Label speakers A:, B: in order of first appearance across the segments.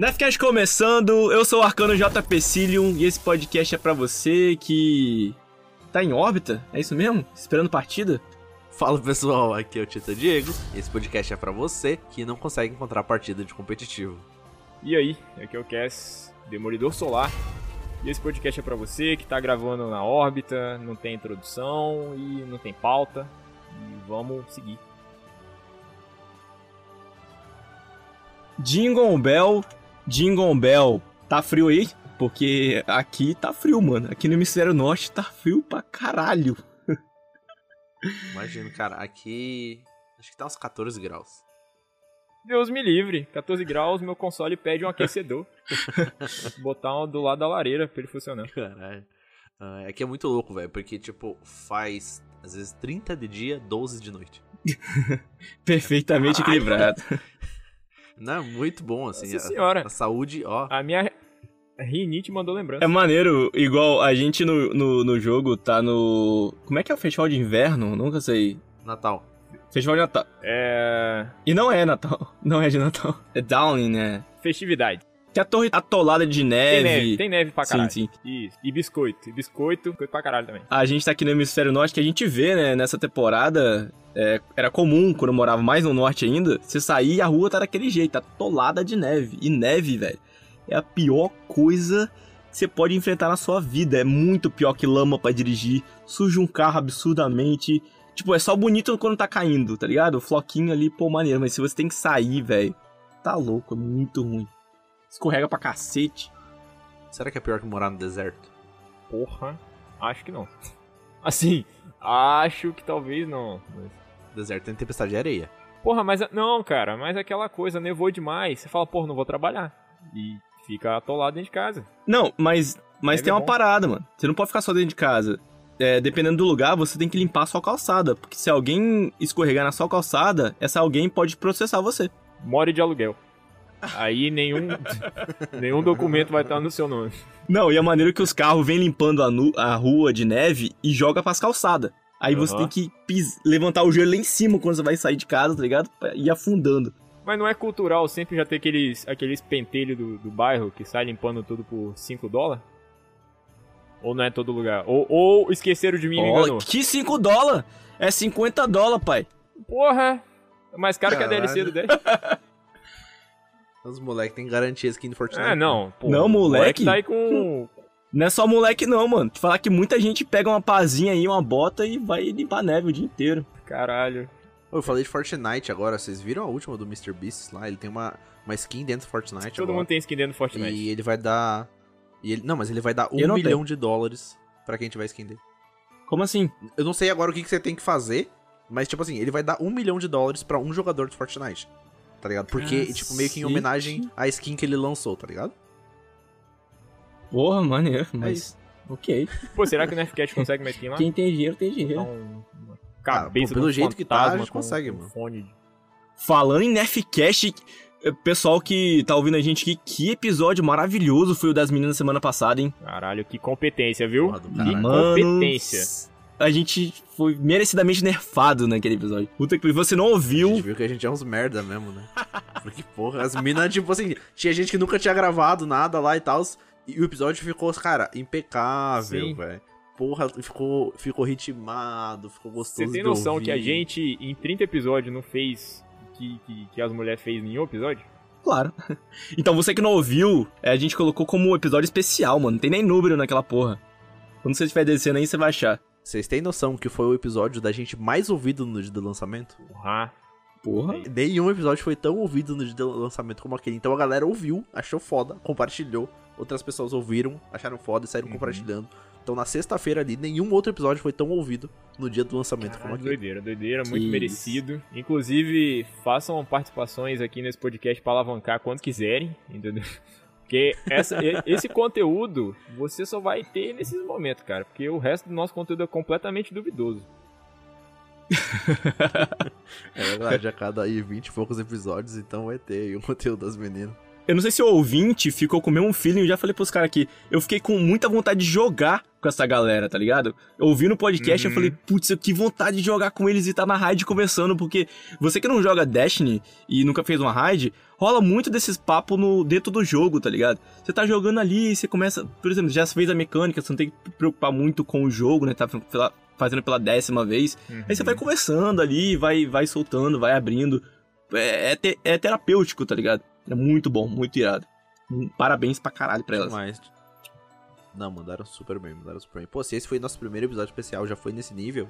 A: Nefcast começando, eu sou o Arcano JP Cilium e esse podcast é para você que tá em órbita, é isso mesmo? Esperando partida?
B: Fala pessoal, aqui é o Tita Diego. Esse podcast é para você que não consegue encontrar partida de competitivo.
C: E aí, aqui é o Cass, Demolidor Solar. E esse podcast é para você que tá gravando na órbita, não tem introdução e não tem pauta. E vamos seguir.
A: Jingle Bell Jingle Bell, tá frio aí? Porque aqui tá frio, mano. Aqui no hemisfério norte tá frio pra caralho.
B: Imagino, cara, aqui acho que tá uns 14 graus.
C: Deus me livre, 14 graus, meu console pede um aquecedor. Botar um do lado da lareira pra ele funcionar.
B: Caralho. Uh, aqui é muito louco, velho, porque, tipo, faz às vezes 30 de dia, 12 de noite.
A: Perfeitamente equilibrado.
B: Não, é muito bom, assim.
C: Nossa a, senhora.
B: A, saúde, ó.
C: A minha rinite mandou lembrança.
A: É maneiro, igual a gente no, no, no, jogo tá no. Como é que é o festival de inverno? Nunca sei.
B: Natal.
A: Festival de Natal.
C: É.
A: E não é Natal. Não é de Natal. É Downing, né?
C: Festividade.
A: Que a torre atolada de neve.
C: Tem neve, tem neve pra caralho.
A: Sim, sim.
C: Isso. E biscoito. E biscoito, biscoito pra caralho também.
A: A gente tá aqui no hemisfério norte que a gente vê, né, nessa temporada. É, era comum, quando eu morava mais no norte ainda, você sair e a rua tá daquele jeito, atolada de neve. E neve, velho, é a pior coisa que você pode enfrentar na sua vida. É muito pior que lama para dirigir, suja um carro absurdamente. Tipo, é só bonito quando tá caindo, tá ligado? O floquinho ali, pô, maneiro. Mas se você tem que sair, velho, tá louco, é muito ruim. Escorrega pra cacete.
B: Será que é pior que morar no deserto?
C: Porra, acho que não. Assim, acho que talvez não. Mas...
B: Deserto tem tempestade de areia.
C: Porra, mas não, cara, mas aquela coisa, nevou demais. Você fala, porra, não vou trabalhar. E fica atolado dentro de casa.
A: Não, mas, mas tem uma bom. parada, mano. Você não pode ficar só dentro de casa. É, dependendo do lugar, você tem que limpar a sua calçada. Porque se alguém escorregar na sua calçada, essa alguém pode processar você.
C: More de aluguel. Aí nenhum, nenhum documento vai estar no seu nome.
A: Não, e a maneira que os carros vêm limpando a, nu, a rua de neve e joga pras calçadas. Aí uhum. você tem que pis, levantar o gelo lá em cima quando você vai sair de casa, tá ligado? Pra ir afundando.
C: Mas não é cultural sempre já ter aqueles, aqueles pentelhos do, do bairro que sai limpando tudo por 5 dólares? Ou não é todo lugar? Ou, ou esqueceram de mim e me enganou?
A: Que 5 dólares? É 50 dólares, pai.
C: Porra! É mais caro Caralho. que a DLC do 10.
B: Os moleques têm garantia skin do Fortnite. É,
C: não. Pô,
A: não, moleque. moleque
C: tá aí com.
A: Não é só moleque, não, mano. Falar que muita gente pega uma pazinha aí, uma bota e vai limpar neve o dia inteiro.
C: Caralho.
B: Eu falei de Fortnite agora, vocês viram a última do Mr. Beast lá? Ele tem uma, uma skin dentro do Fortnite
C: Todo
B: agora.
C: mundo tem skin dentro do Fortnite.
B: E ele vai dar... E ele, não, mas ele vai dar um milhão tenho. de dólares pra quem tiver skin dele.
A: Como assim?
B: Eu não sei agora o que, que você tem que fazer, mas tipo assim, ele vai dar um milhão de dólares pra um jogador do Fortnite tá ligado? Porque, Cacete. tipo, meio que em homenagem à skin que ele lançou, tá ligado?
A: Porra, maneiro, é mas. É ok.
C: Pô, será que o Nefcat consegue uma skin lá?
A: Quem tem dinheiro, tem dinheiro.
C: Então, cabeça
B: ah, pô, pelo jeito que tá, a gente consegue, mano.
C: Fone.
A: Falando em Nefcast, eh, pessoal que tá ouvindo a gente aqui, que episódio maravilhoso foi o das meninas semana passada, hein?
C: Caralho, que competência, viu?
A: Porra, que competência a gente foi merecidamente nerfado naquele episódio. Puta que você não ouviu.
B: A gente viu que a gente é uns merda mesmo, né? Porque, porra, as minas, tipo assim, tinha gente que nunca tinha gravado nada lá e tal. E o episódio ficou, cara, impecável, velho. Porra, ficou, ficou ritmado, ficou gostoso.
C: Você tem noção que a gente, em 30 episódios, não fez que, que, que as mulheres fez em nenhum episódio?
A: Claro. Então você que não ouviu, é, a gente colocou como um episódio especial, mano. Não tem nem número naquela porra. Quando você estiver descendo aí, você vai achar.
B: Vocês têm noção que foi o episódio da gente mais ouvido no dia do lançamento?
C: Porra.
A: Porra.
B: Nenhum episódio foi tão ouvido no dia do lançamento como aquele. Então a galera ouviu, achou foda, compartilhou. Outras pessoas ouviram, acharam foda e saíram uhum. compartilhando. Então na sexta-feira ali, nenhum outro episódio foi tão ouvido no dia do lançamento Caralho, como aquele.
C: Doideira, doideira, muito que merecido. Inclusive, façam participações aqui nesse podcast para alavancar quando quiserem, entendeu? Porque essa, esse conteúdo você só vai ter nesses momentos, cara. Porque o resto do nosso conteúdo é completamente duvidoso.
B: é verdade, a cada aí 20 e poucos episódios, então vai ter aí o conteúdo das meninas.
A: Eu não sei se o ouvinte ficou com o mesmo feeling, eu já falei pros caras aqui. Eu fiquei com muita vontade de jogar com essa galera, tá ligado? Eu ouvi no podcast uhum. eu falei, putz, que vontade de jogar com eles e tá na raid conversando, porque você que não joga Destiny e nunca fez uma raid, rola muito desses papos no, dentro do jogo, tá ligado? Você tá jogando ali, você começa, por exemplo, já fez a mecânica, você não tem que preocupar muito com o jogo, né? Tá fazendo pela décima vez. Uhum. Aí você vai conversando ali, vai, vai soltando, vai abrindo. É, é, te, é terapêutico, tá ligado? É muito bom, muito irado. Parabéns pra caralho pra elas. Mas...
B: Não, mandaram super bem, mandaram super bem. Pô, se esse foi nosso primeiro episódio especial, já foi nesse nível,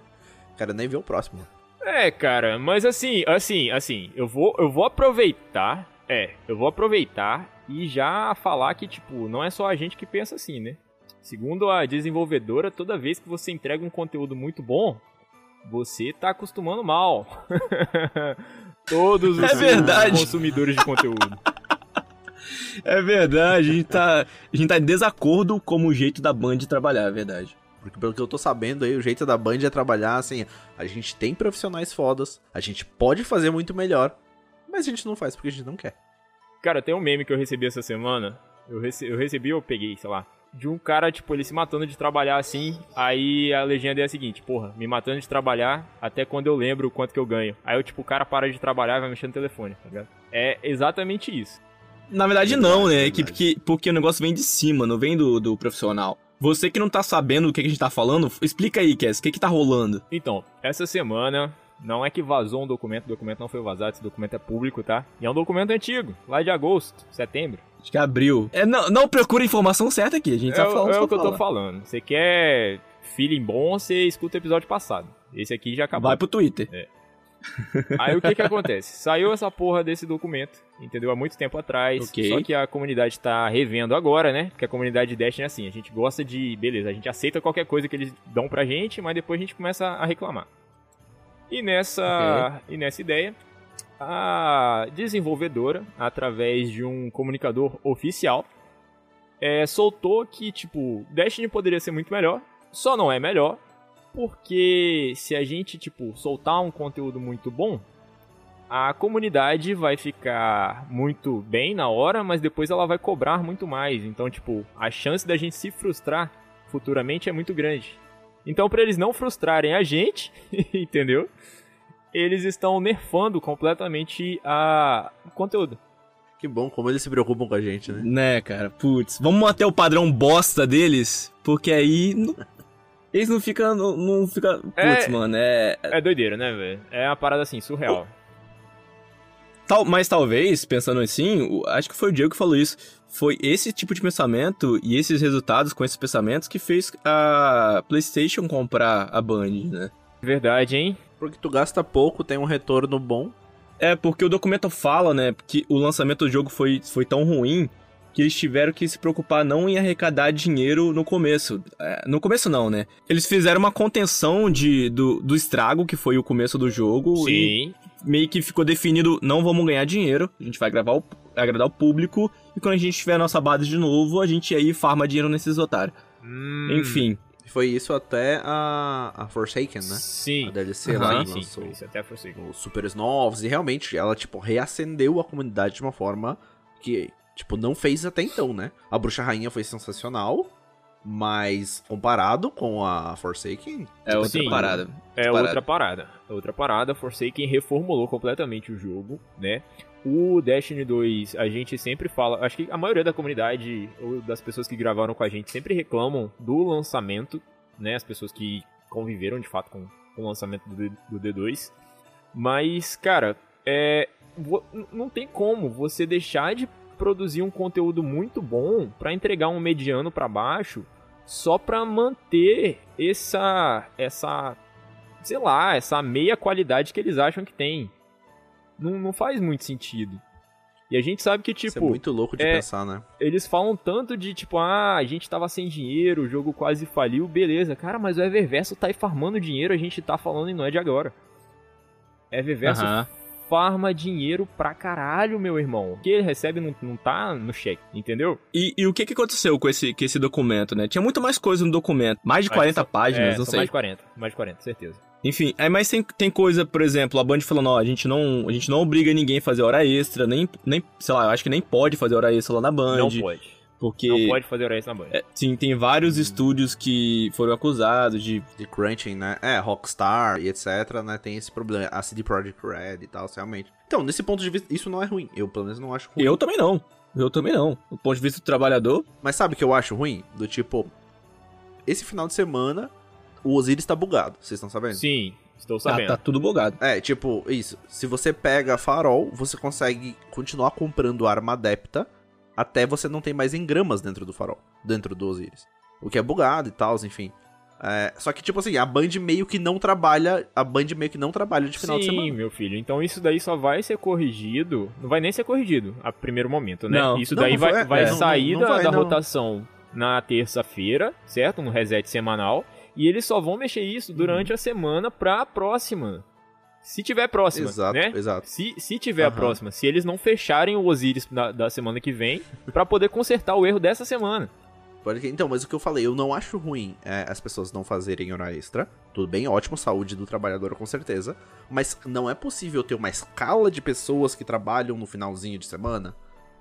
B: cara, nem vê o próximo.
C: É, cara, mas assim, assim, assim, eu vou, eu vou aproveitar, é, eu vou aproveitar e já falar que, tipo, não é só a gente que pensa assim, né? Segundo a desenvolvedora, toda vez que você entrega um conteúdo muito bom, você tá acostumando mal. Todos os
A: é verdade.
C: consumidores de conteúdo.
A: É verdade, a gente, tá, a gente tá em desacordo com o jeito da Band de trabalhar, é verdade.
B: Porque pelo que eu tô sabendo aí, o jeito da Band é trabalhar assim, a gente tem profissionais fodas, a gente pode fazer muito melhor, mas a gente não faz porque a gente não quer.
C: Cara, tem um meme que eu recebi essa semana, eu, rece eu recebi ou peguei, sei lá, de um cara, tipo, ele se matando de trabalhar assim. Aí a legenda é a seguinte: porra, me matando de trabalhar até quando eu lembro o quanto que eu ganho. Aí, eu, tipo, o cara para de trabalhar e vai mexer no telefone, tá ligado? É exatamente isso.
A: Na verdade, não, né? Que, porque, porque o negócio vem de cima, não vem do, do profissional. Você que não tá sabendo o que a gente tá falando, explica aí, Cass, o que que tá rolando?
C: Então, essa semana não é que vazou um documento, o documento não foi vazado, esse documento é público, tá? E é um documento antigo, lá de agosto, setembro.
A: Acho que é abril. É, não, não procura informação certa aqui, a gente tá falando.
C: É o que eu tô falando. Você quer feeling bom, você escuta o episódio passado. Esse aqui já acabou.
A: Vai pro Twitter.
C: É. Aí o que que acontece? Saiu essa porra desse documento, entendeu? Há muito tempo atrás. Okay. Só que a comunidade tá revendo agora, né? Porque a comunidade de Destiny é assim, a gente gosta de... Beleza, a gente aceita qualquer coisa que eles dão pra gente, mas depois a gente começa a reclamar. E nessa, okay. e nessa ideia, a desenvolvedora, através de um comunicador oficial, é, soltou que, tipo, Destiny poderia ser muito melhor, só não é melhor, porque se a gente, tipo, soltar um conteúdo muito bom, a comunidade vai ficar muito bem na hora, mas depois ela vai cobrar muito mais. Então, tipo, a chance da gente se frustrar futuramente é muito grande. Então, para eles não frustrarem a gente, entendeu? Eles estão nerfando completamente a... o conteúdo.
B: Que bom, como eles se preocupam com a gente, né?
A: Né, cara, putz. Vamos manter o padrão bosta deles, porque aí. Não... Eles não ficam. Não, não fica. Putz, é... mano, é.
C: É doideira, né, velho? É uma parada assim, surreal.
A: Tal, mas talvez, pensando assim, acho que foi o Diego que falou isso foi esse tipo de pensamento e esses resultados com esses pensamentos que fez a PlayStation comprar a Band, né?
C: Verdade, hein?
B: Porque tu gasta pouco, tem um retorno bom.
A: É, porque o documento fala, né, que o lançamento do jogo foi, foi tão ruim que eles tiveram que se preocupar não em arrecadar dinheiro no começo. É, no começo não, né? Eles fizeram uma contenção de, do, do estrago, que foi o começo do jogo.
C: Sim.
A: E meio que ficou definido, não vamos ganhar dinheiro, a gente vai gravar o, agradar o público, e quando a gente tiver a nossa base de novo, a gente aí farma dinheiro nesses otários. Hum. Enfim.
B: Foi isso até a, a Forsaken, né?
C: Sim.
B: A DLC uhum. lá,
C: sim, lançou sim, isso até a Forsaken.
B: os Supers novos, e realmente ela, tipo, reacendeu a comunidade de uma forma que, tipo, não fez até então, né? A Bruxa Rainha foi sensacional, mas comparado com a Forsaken,
A: é outra sim, parada.
C: É outra parada. outra parada. Outra parada, Forsaken reformulou completamente o jogo, né? O Destiny 2, a gente sempre fala, acho que a maioria da comunidade ou das pessoas que gravaram com a gente sempre reclamam do lançamento, né? As pessoas que conviveram de fato com, com o lançamento do, do D2. Mas, cara, é, não tem como você deixar de produzir um conteúdo muito bom para entregar um mediano para baixo só para manter essa essa sei lá, essa meia qualidade que eles acham que tem não, não faz muito sentido. E a gente sabe que, tipo. Isso é
B: muito louco de é, pensar, né?
C: Eles falam tanto de, tipo, ah, a gente tava sem dinheiro, o jogo quase faliu, beleza. Cara, mas o Eververso tá aí farmando dinheiro, a gente tá falando e não é de agora. Eververso uhum. Farma dinheiro pra caralho, meu irmão. O que ele recebe não, não tá no cheque, entendeu?
A: E, e o que que aconteceu com esse, com esse documento, né? Tinha muito mais coisa no documento. Mais de 40 são, páginas, é, não sei.
C: Mais de 40, mais de 40, certeza.
A: Enfim, é, mas tem, tem coisa, por exemplo, a Band falando, ó, a gente não, a gente não obriga ninguém a fazer hora extra, nem, nem, sei lá, eu acho que nem pode fazer hora extra lá na Band.
C: Não pode.
A: Porque.
C: Não pode fazer hora extra na Band.
A: É, sim, tem vários hum. estúdios que foram acusados de.
B: De crunching, né? É, Rockstar e etc, né? Tem esse problema. A CD Projekt Red e tal, realmente. Então, nesse ponto de vista, isso não é ruim. Eu, pelo menos, não acho ruim.
A: Eu também não. Eu também não. Do ponto de vista do trabalhador.
B: Mas sabe o que eu acho ruim? Do tipo. Esse final de semana, o Osiris tá bugado. Vocês estão sabendo?
C: Sim, estou sabendo.
A: Tá, tá tudo bugado.
B: É, tipo, isso. Se você pega farol, você consegue continuar comprando arma adepta até você não tem mais engramas dentro do farol, dentro do Osiris. O que é bugado e tal, enfim. É, só que, tipo assim, a Band meio que não trabalha. A Band meio que não trabalha de final
C: Sim,
B: de semana.
C: Sim, meu filho. Então isso daí só vai ser corrigido. Não vai nem ser corrigido a primeiro momento, né? Não, isso daí não, vai, vai, é, sair não, da, vai, da rotação na terça-feira, certo? No reset semanal. E eles só vão mexer isso durante uhum. a semana pra próxima. Se tiver próxima,
B: exato,
C: né?
B: Exato.
C: Se, se tiver uhum. a próxima, se eles não fecharem o Osiris da, da semana que vem, para poder consertar o erro dessa semana.
B: Então, mas o que eu falei, eu não acho ruim é, as pessoas não fazerem hora extra. Tudo bem, ótimo, saúde do trabalhador com certeza. Mas não é possível ter uma escala de pessoas que trabalham no finalzinho de semana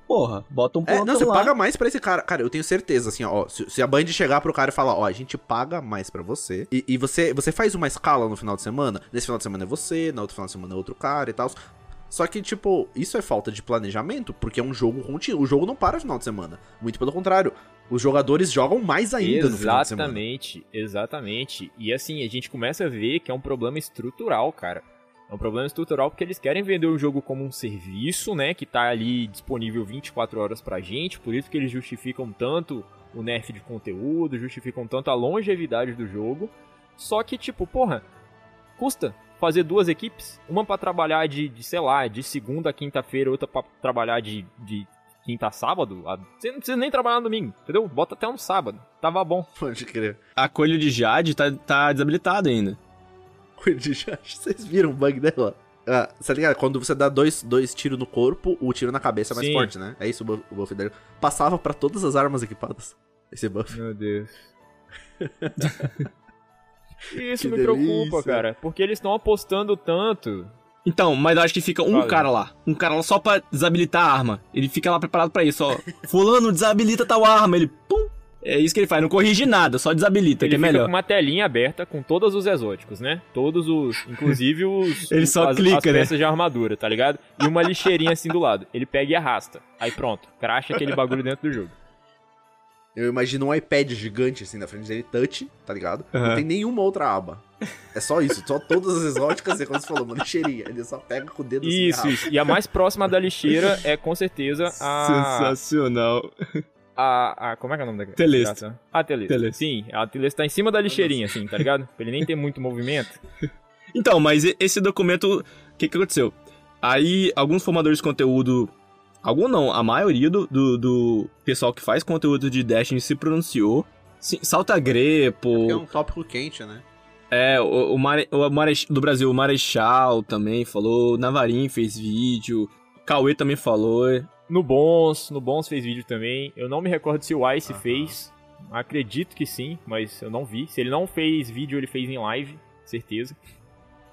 A: porra, bota um ponto
B: é, Não, você lá. paga mais pra esse cara. Cara, eu tenho certeza, assim, ó, se, se, a Band chegar pro cara e falar, ó, a gente paga mais pra você, e, e, você, você faz uma escala no final de semana, nesse final de semana é você, na outra final de semana é outro cara e tal. Só que, tipo, isso é falta de planejamento, porque é um jogo contínuo. O jogo não para no final de semana. Muito pelo contrário. Os jogadores jogam mais ainda
C: exatamente,
B: no final de semana.
C: Exatamente, exatamente. E assim, a gente começa a ver que é um problema estrutural, cara. É um problema estrutural porque eles querem vender o jogo como um serviço, né, que tá ali disponível 24 horas pra gente, por isso que eles justificam tanto o nerf de conteúdo, justificam tanto a longevidade do jogo. Só que, tipo, porra, custa fazer duas equipes, uma para trabalhar de, de, sei lá, de segunda a quinta-feira, outra para trabalhar de, de quinta a sábado, você não precisa nem trabalhar no domingo, entendeu? Bota até um sábado, tava bom.
B: Pode crer.
A: A colha de Jade tá, tá desabilitada ainda.
B: Vocês viram o bug dela? Ah, tá ligado? Quando você dá dois, dois tiros no corpo, o tiro na cabeça é mais Sim. forte, né? É isso o buff, dele. Passava para todas as armas equipadas. Esse buff.
C: Meu Deus. isso que me delícia. preocupa, cara. Porque eles estão apostando tanto.
A: Então, mas eu acho que fica um Valeu. cara lá. Um cara lá só pra desabilitar a arma. Ele fica lá preparado para isso, ó. Fulano, desabilita tal arma. Ele, pum, é isso que ele faz, não corrige nada, só desabilita,
C: ele
A: que é melhor.
C: com uma telinha aberta com todos os exóticos, né? Todos os, inclusive os
A: ele só
C: as,
A: clica,
C: as peças né? de armadura, tá ligado? E uma lixeirinha assim do lado. Ele pega e arrasta. Aí pronto, cracha aquele bagulho dentro do jogo.
B: Eu imagino um iPad gigante assim na frente dele, touch, tá ligado? Uhum. Não tem nenhuma outra aba. É só isso, só todas as exóticas, é como você falou, uma lixeirinha. Ele só pega com o dedo
C: isso,
B: assim.
C: Isso, E a mais próxima da lixeira é com certeza a.
A: Sensacional
C: a, a. Como é que é o nome da
A: Teleste.
C: A Teleste. Teleste. Sim, a Teleste tá em cima da lixeirinha, assim, tá ligado? pra ele nem ter muito movimento.
A: Então, mas esse documento. O que, que aconteceu? Aí, alguns formadores de conteúdo. Algum não, a maioria do, do, do pessoal que faz conteúdo de Destiny se pronunciou. Sim, salta grepo.
B: É, é um tópico quente, né?
A: É, o, o, Mare, o Marech, do Brasil, o Marechal também falou, Navarin fez vídeo, Cauê também falou.
C: No Bons, no Bons fez vídeo também. Eu não me recordo se o Ice fez. Acredito que sim, mas eu não vi. Se ele não fez vídeo, ele fez em live, certeza.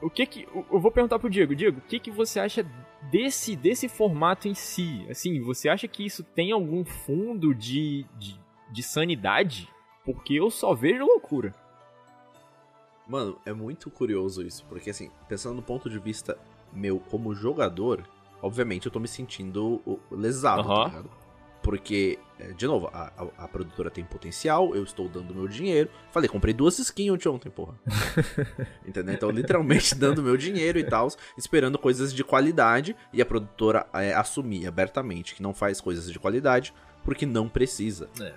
C: O que que eu vou perguntar pro Diego, Diego, o que que você acha desse desse formato em si? Assim, você acha que isso tem algum fundo de, de, de sanidade? Porque eu só vejo loucura.
B: Mano, é muito curioso isso, porque assim, pensando do ponto de vista meu como jogador, obviamente eu tô me sentindo lesado, uhum. tá ligado? Porque, é, de novo, a, a, a, produtora tem potencial, eu estou dando meu dinheiro. Falei, comprei duas skins ontem, porra. Entendeu? Então, literalmente dando meu dinheiro e tal, esperando coisas de qualidade. E a produtora é, assumir abertamente que não faz coisas de qualidade porque não precisa. É.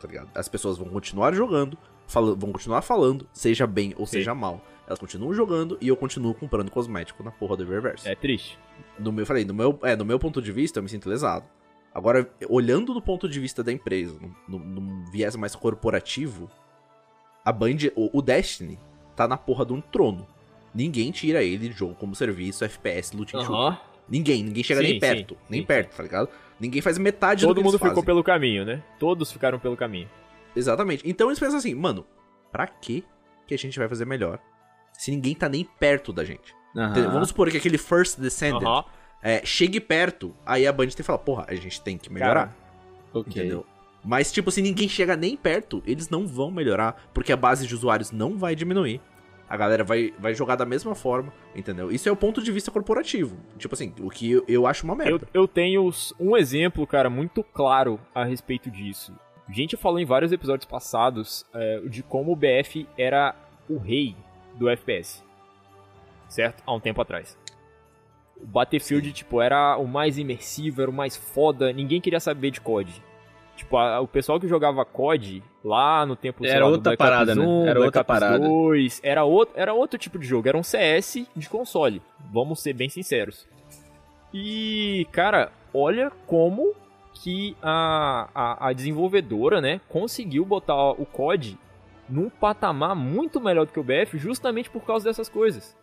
B: Tá ligado? As pessoas vão continuar jogando, vão continuar falando, seja bem ou Sim. seja mal. Elas continuam jogando e eu continuo comprando cosmético na porra do Eververse.
C: É triste
B: no meu, falei, no meu, é, no meu ponto de vista, eu me sinto lesado. Agora, olhando do ponto de vista da empresa, num, viés mais corporativo, a Band, o, o, Destiny, tá na porra de um trono. Ninguém tira ele de jogo como serviço, FPS, loot uhum. shooter. Ninguém, ninguém chega sim, nem perto, sim, nem sim, perto, tá ligado? Ninguém faz metade
C: Todo
B: do que
C: mundo ficou pelo caminho, né? Todos ficaram pelo caminho.
B: Exatamente. Então eles pensam assim, mano, pra que que a gente vai fazer melhor se ninguém tá nem perto da gente. Entendeu? Vamos supor que aquele First Descendant
C: Aham.
B: é, chegue perto, aí a Band tem que falar, porra, a gente tem que melhorar.
A: Ok.
B: Entendeu? Mas, tipo, se ninguém chega nem perto, eles não vão melhorar, porque a base de usuários não vai diminuir. A galera vai, vai jogar da mesma forma, entendeu? Isso é o ponto de vista corporativo. Tipo assim, o que eu, eu acho uma
C: Eu,
B: merda.
C: eu tenho s- um exemplo, cara, muito claro a respeito disso. A gente falou em vários episódios passados é, de como o BF era o rei do FPS. Certo? Há um tempo atrás. O Battlefield, tipo, era o mais imersivo, era o mais foda, ninguém queria saber de COD. Tipo, a- o pessoal que jogava COD lá no tempo
A: Era
C: lá,
A: outra parada, né?
C: 1,
A: Era
C: Black
A: outra
C: Ops
A: parada.
C: 2, era outro, era outro tipo de jogo, era um CS de console. Vamos ser bem sinceros. E, cara, olha como que a, a, a desenvolvedora, né, conseguiu botar o COD num patamar muito melhor do que o BF justamente por causa dessas coisas.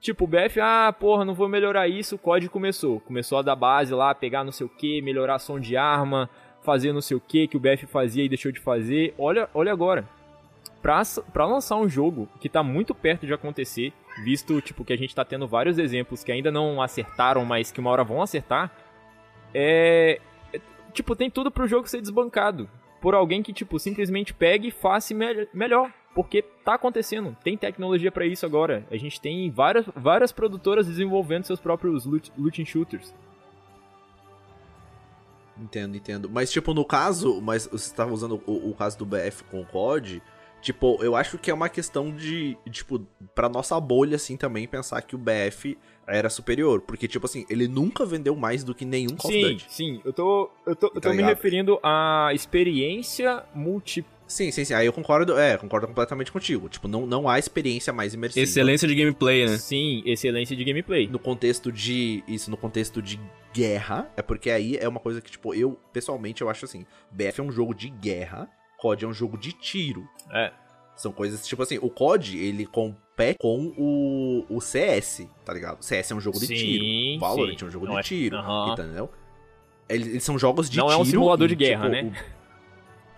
C: Tipo, o BF, ah, porra, não vou melhorar isso, o COD começou. Começou a dar base lá, pegar não sei o que, melhorar som de arma, fazer não sei o que que o BF fazia e deixou de fazer. Olha, olha agora. Pra, pra lançar um jogo que tá muito perto de acontecer, visto tipo que a gente tá tendo vários exemplos que ainda não acertaram, mas que uma hora vão acertar, é, é- tipo, tem tudo pro jogo ser desbancado por alguém que tipo simplesmente pegue e faça me melhor, porque tá acontecendo. Tem tecnologia pra isso agora. A gente tem várias várias produtoras desenvolvendo seus próprios loot, looting shooters.
B: Entendo, entendo. Mas, tipo, no caso, mas você tava usando o, o caso do BF com o COD, tipo, eu acho que é uma questão de, tipo, pra nossa bolha, assim, também, pensar que o BF era superior. Porque, tipo assim, ele nunca vendeu mais do que nenhum Call of
C: Sim,
B: Duty.
C: sim, eu tô eu tô, eu
B: Tá
C: tô me
B: ligado?
C: referindo à experiência multi
B: Sim, sim, sim. Aí eu concordo, é, concordo completamente contigo. Tipo, não, não há experiência mais imersiva.
A: Excelência de gameplay, né?
C: Sim, excelência de gameplay.
B: No contexto de. Isso no contexto de guerra. É porque aí é uma coisa que, tipo, eu, pessoalmente, eu acho assim. BF é um jogo de guerra. COD é um jogo de tiro.
C: É.
B: São coisas, tipo assim, o COD, ele compete com o, o CS, tá ligado? O CS é um jogo de
C: Sim,
B: tiro. Valorant
C: sim.
B: é um jogo
C: Não
B: de
C: é-
B: tiro,
C: Aham.
B: entendeu? Eles, eles são jogos de
C: Não
B: tiro.
C: é um simulador
B: e,
C: de guerra,
B: tipo,
C: né?
B: o-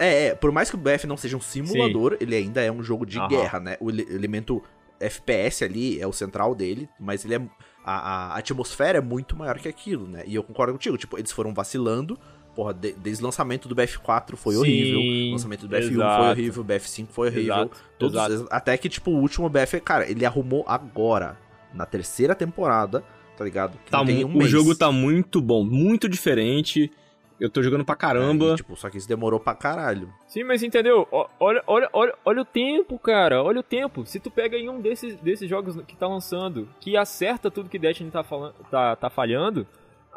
B: É, é, por mais que o BF não seja um simulador, ele ainda é um jogo de
C: Aham.
B: guerra, né? O ele- elemento FPS ali é o central dele, mas ele é. A, a atmosfera é muito maior que aquilo, né? E eu concordo contigo, tipo, eles foram vacilando. Porra, de- desde o lançamento do BF4 foi
C: Sim,
B: horrível. O lançamento do BF1 foi
C: exato.
B: horrível, o BF5 foi horrível.
C: Exato,
B: Todos,
C: exato.
B: Até que, tipo, o último BF, cara, ele arrumou agora, na terceira temporada, tá ligado? Que
A: Tá
B: não tem
A: mu-
B: um
A: o
B: mês.
A: jogo tá muito bom, muito diferente. Eu tô jogando pra
B: É,
A: caramba.
B: e, tipo, só que isso demorou pra caralho.
C: Sim, mas entendeu? Olha, olha, olha, olha o tempo, cara. Olha o tempo. Se tu pega em um desses, desses jogos que tá lançando, que acerta tudo que Destiny tá, falando, tá, tá falhando,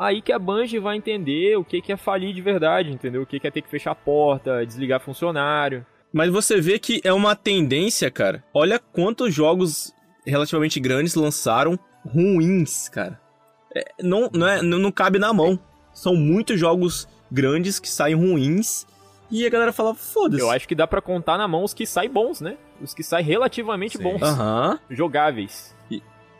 C: aí que a Bungie vai entender o que, que é falir de verdade, entendeu? O que, que é ter que fechar a porta, desligar funcionário.
A: Mas você vê que é uma tendência, cara. Olha quantos jogos relativamente grandes lançaram ruins, cara. É, não, não, é, não, cabe na mão. São muitos jogos grandes que saem ruins e a galera fala, foda-se.
C: Eu acho que dá pra contar na mão os que saem bons, né? Os que saem relativamente
B: Sim.
C: bons,
A: Aham.
C: jogáveis.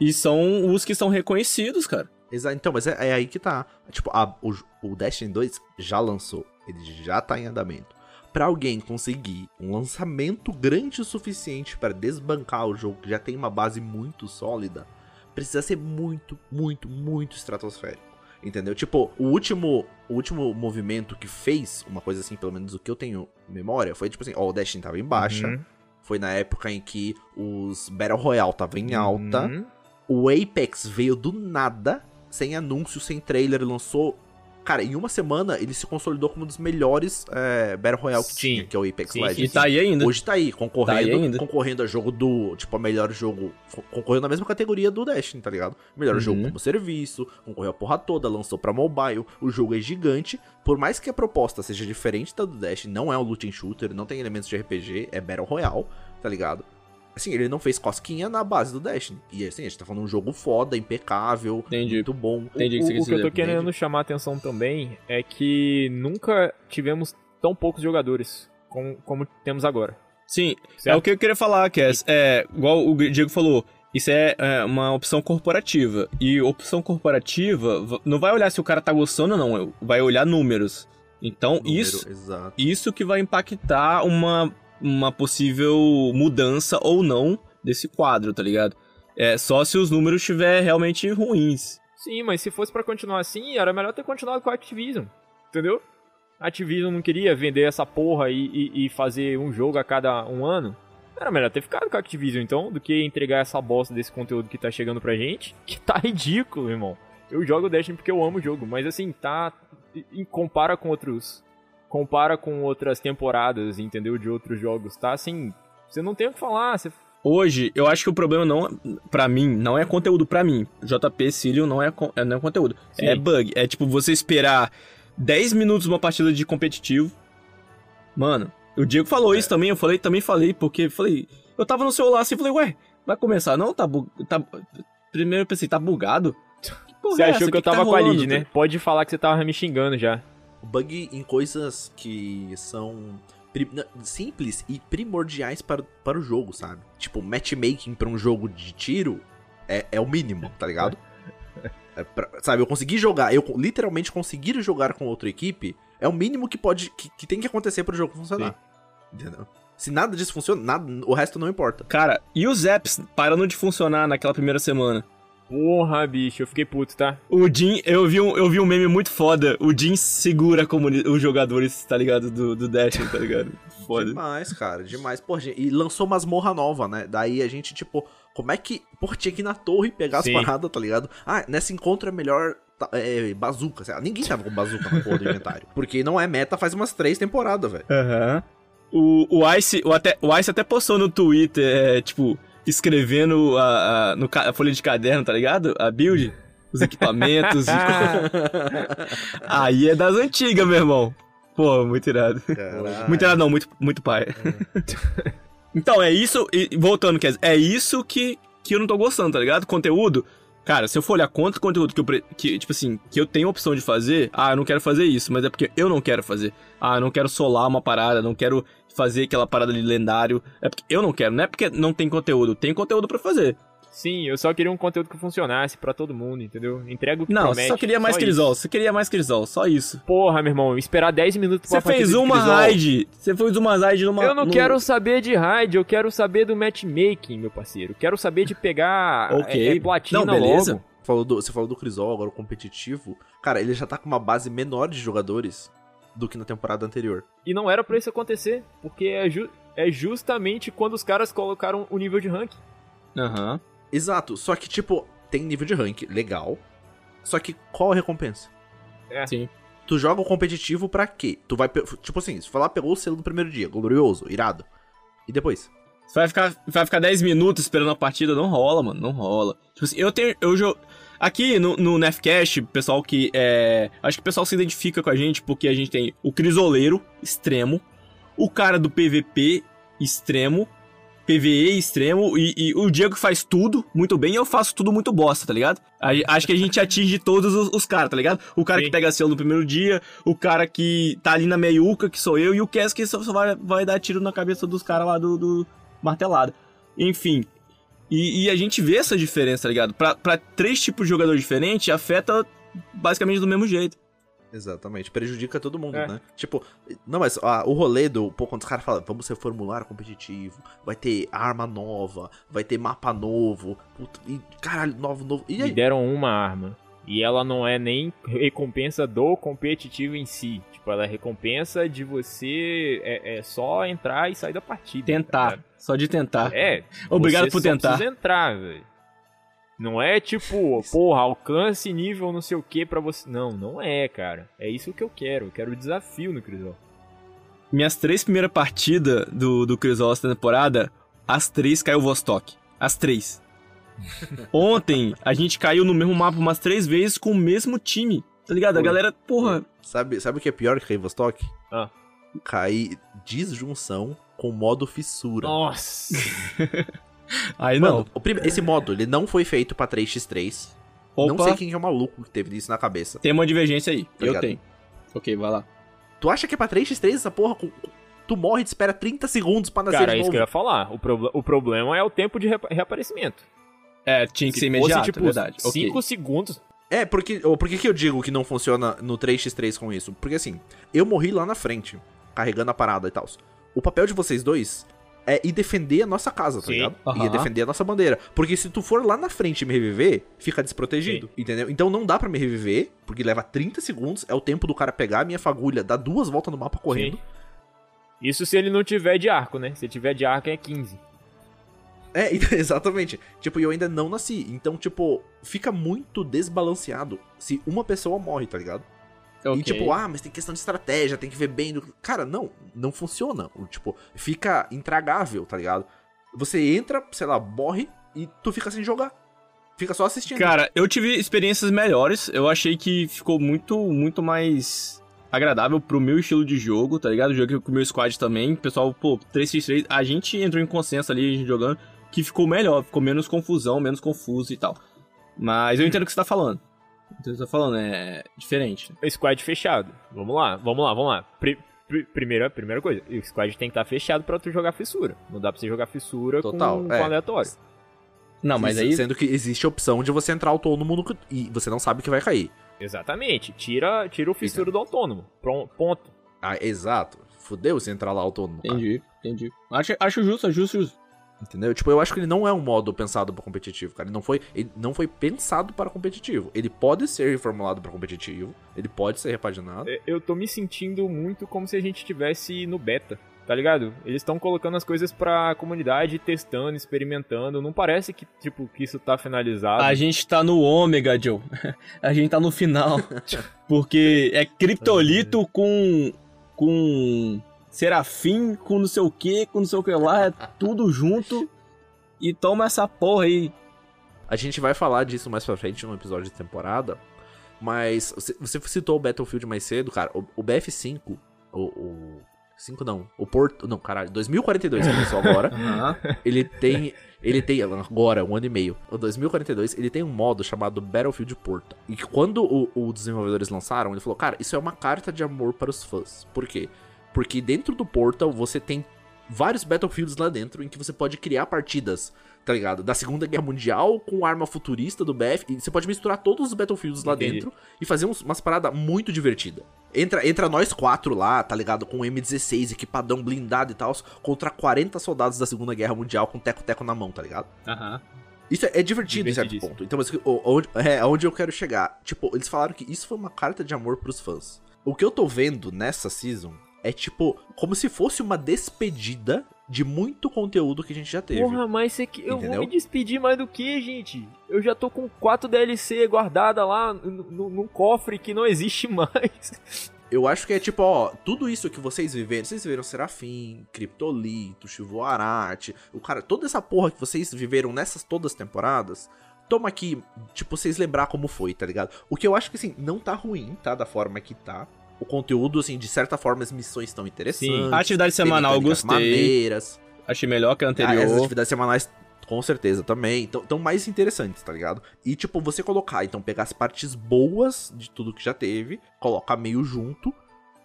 A: E são os que são reconhecidos, cara.
B: Exa então, mas é, é aí que tá. Tipo, a- o, o Destiny 2 já lançou. Ele já tá em andamento. Pra alguém conseguir um lançamento grande o suficiente pra desbancar o jogo, que já tem uma base muito sólida, precisa ser muito, muito, muito estratosférico. Entendeu? Tipo, o último, o último movimento que fez uma coisa assim, pelo menos o que eu tenho memória, foi tipo assim, ó, o Destiny tava em baixa.
C: Uhum.
B: Foi na época em que os Battle Royale tava em alta.
C: Uhum.
B: O Apex veio do nada, sem anúncio, sem trailer, lançou. Cara, em uma semana ele se consolidou como um dos melhores é, Battle Royale que tinha, que é o Apex Legends.
A: E tá aí ainda.
B: Hoje tá aí, concorrendo,
A: Tá aí ainda.
B: concorrendo a jogo do, tipo, a melhor jogo, concorrendo na mesma categoria do Destiny, tá ligado? Melhor
A: Uhum.
B: jogo como serviço, concorreu a porra toda, lançou pra mobile, o jogo é gigante, por mais que a proposta seja diferente da do Destiny, não é um looting shooter, não tem elementos de RPG, é Battle Royale, tá ligado? Assim, ele não fez cosquinha na base do Destiny. E assim, a gente tá falando de um jogo foda, impecável,
A: Entendi.
B: muito bom.
A: Entendi o que
C: o,
A: você
C: o que eu tô querendo chamar a atenção também é que nunca tivemos tão poucos jogadores como, como temos agora.
A: Sim, é
C: Certo?
A: o que eu queria falar, Cass. É, igual o Diego falou, isso é, é, uma opção corporativa. E opção corporativa não vai olhar se o cara tá gostando ou não, vai olhar números. Então,
B: Número,
A: isso,
B: Exato.
A: isso que vai impactar uma, uma possível mudança ou não desse quadro, tá ligado? É só se os números estiver realmente ruins.
C: Sim, mas se fosse para continuar assim, era melhor ter continuado com a Activision. Entendeu? A Activision não queria vender essa porra e, e, e, fazer um jogo a cada um ano. Era melhor ter ficado com a Activision, então, do que entregar essa bosta desse conteúdo que tá chegando pra gente. Que tá ridículo, irmão. Eu jogo Destiny porque eu amo o jogo, mas assim, tá. Compara com outros. Compara com outras temporadas, entendeu? De outros jogos. Tá assim. Você não tem o que falar. Você
A: Hoje, eu acho que o problema não, para mim, não é conteúdo para mim. JP Cilium não é, é, não é conteúdo. Sim. É bug. É tipo você esperar 10 minutos uma partida de competitivo. Mano, o Diego falou é. isso também, eu falei, também falei, porque falei, eu tava no celular assim, falei, ué, vai começar não? Tá, tá Primeiro eu pensei, tá bugado?
C: Você é achou que eu tava tá com a lead, né? Pode falar que você tava me xingando já.
B: Bug em coisas que são simples e primordiais para, para o jogo, sabe? Tipo, matchmaking para um jogo de tiro é, é o mínimo, tá ligado? É pra, sabe, eu consegui jogar, eu literalmente conseguir jogar com outra equipe é o mínimo que pode que, que tem que acontecer para o jogo funcionar. Sim. Entendeu? Se nada disso funciona, nada, o resto não importa.
A: Cara, e os apps parando de funcionar naquela primeira semana?
C: Porra, bicho, eu fiquei puto, tá?
A: O Jin, eu vi um, eu vi um meme muito foda. O Jin segura os jogadores, tá ligado? Do, do Dash, tá ligado?
B: Foda. Demais, cara, demais. Pô, gente, e lançou masmorra nova, né? Daí a gente, tipo, como é que. Pô, tinha que ir na torre e pegar Sim. as paradas, tá ligado? Ah, nesse encontro é melhor é, bazuca. Sei lá. Ninguém tava com bazuca na porra do inventário. Porque não é meta faz umas três temporadas, velho.
A: Aham. Uhum. O, o, Ice, o, até, o Ice até postou no Twitter, é, tipo, escrevendo a, a, no, a folha de caderno, tá ligado? A build, os equipamentos. e... Aí é das antigas, meu irmão. Pô, muito irado. Caralho. Muito irado não, muito, muito pai. É. então, é isso, e voltando, quer dizer, é isso que, que eu não tô gostando, tá ligado? Conteúdo, Cara, se eu for olhar quanto conteúdo que eu, que, tipo assim, que eu tenho a opção de fazer, ah, eu não quero fazer isso, mas é porque eu não quero fazer. Ah, eu não quero solar uma parada, não quero fazer aquela parada de lendário. É porque eu não quero, não é porque não tem conteúdo, tem conteúdo para fazer.
C: Sim, eu só queria um conteúdo que funcionasse para todo mundo, entendeu? Entrega o que
A: Não,
C: promete,
A: só queria mais Crisol, você queria mais Crisol, só isso.
C: Porra, meu irmão, esperar 10 minutos
A: pra Você fez uma raid, você fez uma raid numa...
C: Eu não no... quero saber de raid, eu quero saber do matchmaking, meu parceiro. Quero saber de pegar okay. é, platina não, beleza. logo.
B: Falou do, você falou do Crisol, agora o competitivo. Cara, ele já tá com uma base menor de jogadores do que na temporada anterior.
C: E não era para isso acontecer, porque é, ju é justamente quando os caras colocaram o nível de rank.
A: Aham. Uhum.
B: Exato, só que, tipo, tem nível de rank, legal. Só que qual a recompensa?
A: É. Sim.
B: Tu joga o competitivo pra quê? Tu vai. Tipo assim, se falar, pegou o selo no primeiro dia, glorioso, irado. E depois?
A: Você vai ficar, vai ficar 10 minutos esperando a partida, não rola, mano, não rola. Tipo assim, eu tenho. Eu jogo. Aqui no, no Nefcast, pessoal que é. Acho que o pessoal se identifica com a gente porque a gente tem o crisoleiro extremo, o cara do PVP extremo, PVE extremo e, e, o Diego faz tudo muito bem e eu faço tudo muito bosta, tá ligado? Acho que a gente atinge todos os, os caras, tá ligado? O cara Sim. que pega selo no primeiro dia, o cara que tá ali na meiuca, que sou eu, e o Cass que só, só vai, vai dar tiro na cabeça dos caras lá do, do martelado. Enfim. E, e, a gente vê essa diferença, tá ligado? Pra, pra três tipos de jogador diferentes, afeta basicamente do mesmo jeito.
B: Exatamente, prejudica todo mundo, é. né? Tipo, não, mas ah, o rolê do. Pô, quando os caras falam, vamos reformular competitivo, vai ter arma nova, vai ter mapa novo, puta, e caralho, novo, novo. E aí?
C: Me deram uma arma. E ela não é nem recompensa do competitivo em si. Tipo, ela é recompensa de você é, é só entrar e sair da partida.
A: Tentar. Tá só de tentar.
C: É.
A: Obrigado por tentar.
C: Só entrar, velho. Não é tipo, porra, alcance nível não sei o que para você. Não, não é, cara. É isso que eu quero. Eu quero o desafio no Crisol.
A: Minhas três primeiras partidas do, do Crisol essa temporada, as três caiu Vostok. As três. Ontem, a gente caiu no mesmo mapa umas três vezes com o mesmo time. Tá ligado? Foi. A galera, porra.
B: Sabe, sabe o que é pior que cair Vostok? Ah. Cair disjunção com modo fissura.
C: Nossa!
A: Aí Mano,
B: não. esse modo, ele não foi feito pra 3x3. Opa. Não sei quem é o maluco que teve isso na cabeça.
A: Tem uma divergência aí. Tá eu tenho. Ok, vai lá.
B: Tu acha que é pra 3x3 essa porra? Tu morre e te espera 30 segundos pra nascer
C: Cara,
B: de
C: é isso que eu ia falar. O, pro... o problema é o tempo de reaparecimento.
A: É, tinha que Se ser imediato, fosse, tipo, é verdade.
C: 5 okay. segundos.
B: É, porque, por que, que eu digo que não funciona no 3x3 com isso? Porque assim, eu morri lá na frente, carregando a parada e tal. O papel de vocês dois é ir defender a nossa casa, tá
C: Sim.
B: ligado? Ir defender a nossa bandeira. Porque se tu for lá na frente e me reviver, fica desprotegido, entendeu? Então não dá pra me reviver, porque leva 30 segundos, é o tempo do cara pegar a minha fagulha, dar duas voltas no mapa correndo.
C: Sim. Isso se ele não tiver de arco, né? Se ele tiver de arco é 15.
B: É, exatamente. Tipo, e eu ainda não nasci. Então, tipo, fica muito desbalanceado se uma pessoa morre, tá ligado? E tipo, ah, mas tem questão de estratégia, tem que ver bem. Do... Cara, não, não funciona. Tipo, fica intragável, tá ligado? Você entra, sei lá, morre e tu fica sem jogar. Fica só assistindo.
A: Cara, eu tive experiências melhores. Eu achei que ficou muito, muito mais agradável pro meu estilo de jogo, tá ligado? Joguei com o meu squad também. Pessoal, pô, 3x3, a gente entrou em consenso ali, a gente jogando, que ficou melhor, ficou menos confusão, menos confuso e tal. Mas eu entendo o que você tá falando. O que você tá falando é diferente.
C: Squad fechado. Vamos lá, vamos lá, vamos lá. Pri- pri- primeira, primeira coisa, o squad tem que estar fechado pra tu jogar fissura. Não dá pra você jogar fissura
B: Total,
C: com,
B: é.
C: com aleatório.
A: Não, mas aí.
B: Sendo que existe a opção de você entrar autônomo no... e você não sabe que vai cair.
C: Exatamente. Tira, tira o fissura do autônomo. Ponto.
B: Ah, exato. Fudeu se entrar lá autônomo. cara.
A: Entendi, entendi. Acho, acho justo, é justo, justo.
B: Entendeu? Tipo, eu acho que ele não é um modo pensado para competitivo, cara. Ele não foi, ele não foi pensado para competitivo. Ele pode ser reformulado para competitivo, ele pode ser repaginado.
C: É, Eu tô me sentindo muito como se a gente estivesse no beta. Tá ligado? Eles estão colocando as coisas pra comunidade, testando, experimentando. Não parece que, tipo, que isso tá finalizado.
A: A gente tá no ômega, Joe. A gente tá no final. Porque é criptolito com. com. Serafim, com não sei o que, com não sei o que lá, é tudo junto. E toma essa porra aí.
B: A gente vai falar disso mais pra frente no episódio de temporada. Mas você- citou o Battlefield mais cedo, cara. O, o BF5, o, o 5 não, o Porto, não, caralho, 2042 que começou agora. Ele tem. Ele tem. Agora, um ano e meio. O 2042, ele tem um modo chamado Battlefield Porta. E quando os desenvolvedores lançaram, ele falou: Cara, isso é uma carta de amor para os fãs. Por quê? Porque dentro do Portal você tem vários Battlefields lá dentro em que você pode criar partidas, tá ligado? Da Segunda Guerra Mundial com arma futurista do BF. E você pode misturar todos os Battlefields lá
C: Entendi.
B: dentro e fazer uns- umas paradas muito divertidas. Entra, entra nós quatro lá, tá ligado? Com o M16, equipadão blindado e tal, contra 40 soldados da Segunda Guerra Mundial com teco-teco na mão, tá ligado?
A: Aham.
B: Isso é, é divertido em certo ponto. Então, mas, onde, é onde eu quero chegar. Tipo, eles falaram que isso foi uma carta de amor pros fãs. O que eu tô vendo nessa season é, tipo, como se fosse uma despedida de muito conteúdo que a gente já teve.
C: Porra, mas você que... eu vou me despedir mais do que, gente? Eu já tô com 4 DLC guardada lá num cofre que não existe mais.
B: Eu acho que é tipo, ó, tudo isso que vocês viveram, vocês viveram Serafim, Criptolito, Chivoarate, o cara, toda essa porra que vocês viveram nessas todas as temporadas, toma aqui, tipo, vocês lembrar como foi, tá ligado? O que eu acho que, assim, não tá ruim, tá, da forma que tá. O conteúdo, assim, de certa forma, as missões estão interessantes.
A: A atividade semanal eu gostei.
B: maneiras.
A: Achei melhor que a
B: Ah,
A: anterior.
B: atividades semanais, com certeza, também. Estão mais interessantes, tá ligado? E, tipo, você colocar, então, pegar as partes boas de tudo que já teve, colocar meio junto.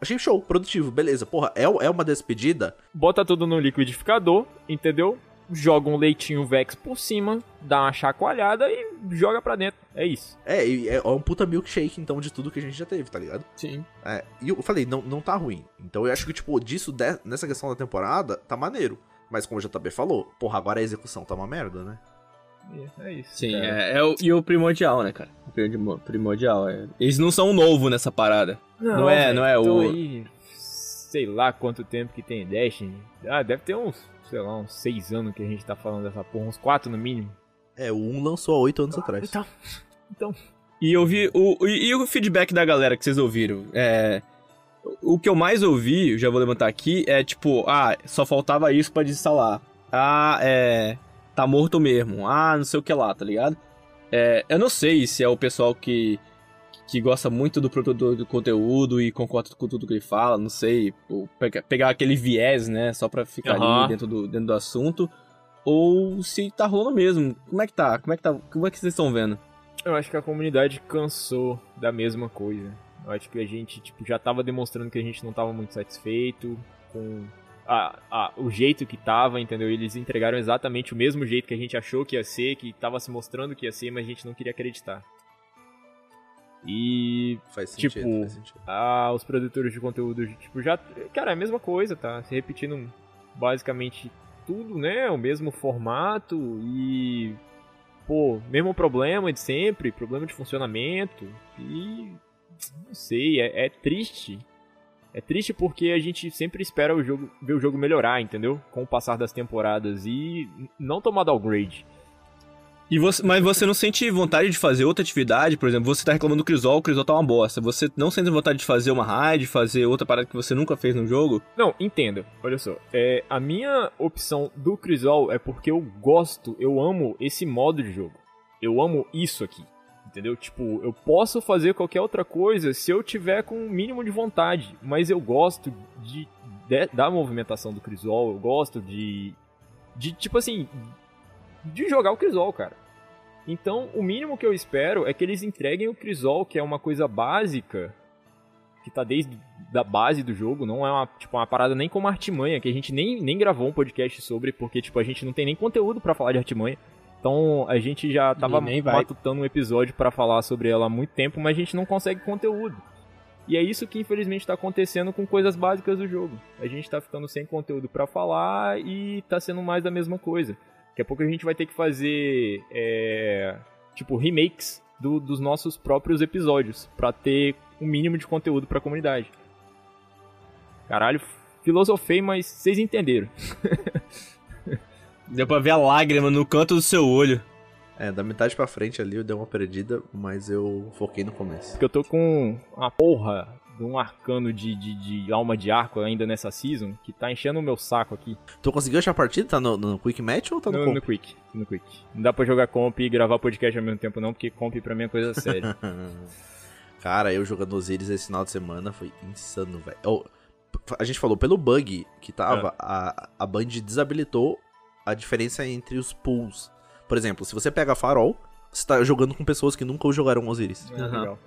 B: Achei show, produtivo, beleza. Porra, é, é uma despedida?
C: Bota tudo no liquidificador, entendeu? Joga um leitinho Vex por cima, dá uma chacoalhada e joga pra dentro. É isso.
B: É, e é, um puta milkshake, então, de tudo que a gente já teve, tá ligado?
A: Sim.
B: É, e eu falei, não, não tá ruim. Então eu acho que, tipo, disso, de- nessa questão da temporada, tá maneiro. Mas como o JB falou, porra, agora a execução tá uma merda, né?
C: É isso.
A: Sim,
C: cara.
A: é, é o, e o primordial, né, cara? O primo- primordial. É. Eles não são novo nessa parada. Não é-
C: velho,
A: não é o-
C: Aí, sei lá quanto tempo que tem Destiny. Ah, deve ter uns, sei lá, uns 6 anos que a gente tá falando dessa porra, uns 4 no mínimo.
B: É, o 1 lançou há 8 anos atrás.
C: Então, então
A: E eu vi o, e, e o feedback da galera que vocês ouviram. É, o que eu mais ouvi, eu já vou levantar aqui, é tipo, ah, só faltava isso pra desinstalar. Ah, é. Tá morto mesmo. Ah, não sei o que lá, tá ligado? É, eu não sei se é o pessoal que, que gosta muito do produtor do conteúdo e concorda com tudo que ele fala, não sei. pegar aquele viés, né, só pra ficar
C: Aham.
A: ali dentro do, dentro do assunto. Ou se tá rolando mesmo. Como é que tá? Como é que tá? Como é que vocês estão vendo?
C: eu acho que a comunidade cansou da mesma coisa. Eu acho que a gente tipo, já tava demonstrando que a gente não tava muito satisfeito com a, a- o jeito que tava, entendeu? Eles entregaram exatamente o mesmo jeito que a gente achou que ia ser, que tava se mostrando que ia ser, mas a gente não queria acreditar. E
B: Faz
C: Tipo,
B: sentido, faz sentido.
C: ah, os produtores de conteúdo, tipo, já. Cara, é a mesma coisa, tá? Se repetindo basicamente tudo, né? O mesmo formato e. Pô, mesmo problema de sempre, problema de funcionamento. E. Não sei, é, é triste. É triste porque a gente sempre espera o jogo, ver o jogo melhorar, entendeu? Com o passar das temporadas e não tomar downgrade.
A: E você, mas você não sente vontade de fazer outra atividade? Por exemplo, você tá reclamando do Crisol, o Crisol tá uma bosta. Você não sente vontade de fazer uma raid, fazer outra parada que você nunca fez no jogo?
C: Não, entenda. Olha só. É, a minha opção do Crisol é porque eu gosto, eu amo esse modo de jogo. Eu amo isso aqui. Entendeu? Tipo, eu posso fazer qualquer outra coisa se eu tiver com o um mínimo de vontade. Mas eu gosto de, de da movimentação do Crisol, eu gosto de. De, tipo assim, de jogar o Crisol, cara. Então, o mínimo que eu espero é que eles entreguem o Crisol, que é uma coisa básica, que tá desde da base do jogo, não é uma, tipo, uma parada nem como artimanha, que a gente nem, nem gravou um podcast sobre, porque tipo, a gente não tem nem conteúdo para falar de artimanha. Então, a gente já tava matutando um episódio para falar sobre ela há muito tempo, mas a gente não consegue conteúdo. E é isso que infelizmente está acontecendo com coisas básicas do jogo. A gente tá ficando sem conteúdo para falar e tá sendo mais da mesma coisa. Daqui a pouco a gente vai ter que fazer, é, tipo, remakes do, dos nossos próprios episódios, para ter um mínimo de conteúdo para a comunidade. Caralho, filosofei, mas vocês entenderam.
A: Deu pra ver a lágrima no canto do seu olho.
B: É, da metade pra frente ali eu dei uma perdida, mas eu foquei no começo.
C: Porque eu tô com uma porra de um arcano de, de, de, alma de arco ainda nessa season, que tá enchendo o meu saco aqui.
B: Tu conseguiu achar a partida? Tá no, no Quick Match ou tá no,
C: no,
B: comp?
C: no Quick, no Quick. Não dá pra jogar comp e gravar podcast ao mesmo tempo não, porque comp pra mim é coisa séria.
B: Cara, eu jogando Osiris esse final de semana foi insano, velho. Oh, a gente falou pelo bug que tava, é. a, a Band desabilitou a diferença entre os pools. Por exemplo, se você pega Farol, você tá jogando com pessoas que nunca jogaram Osiris.
C: É, uhum. legal.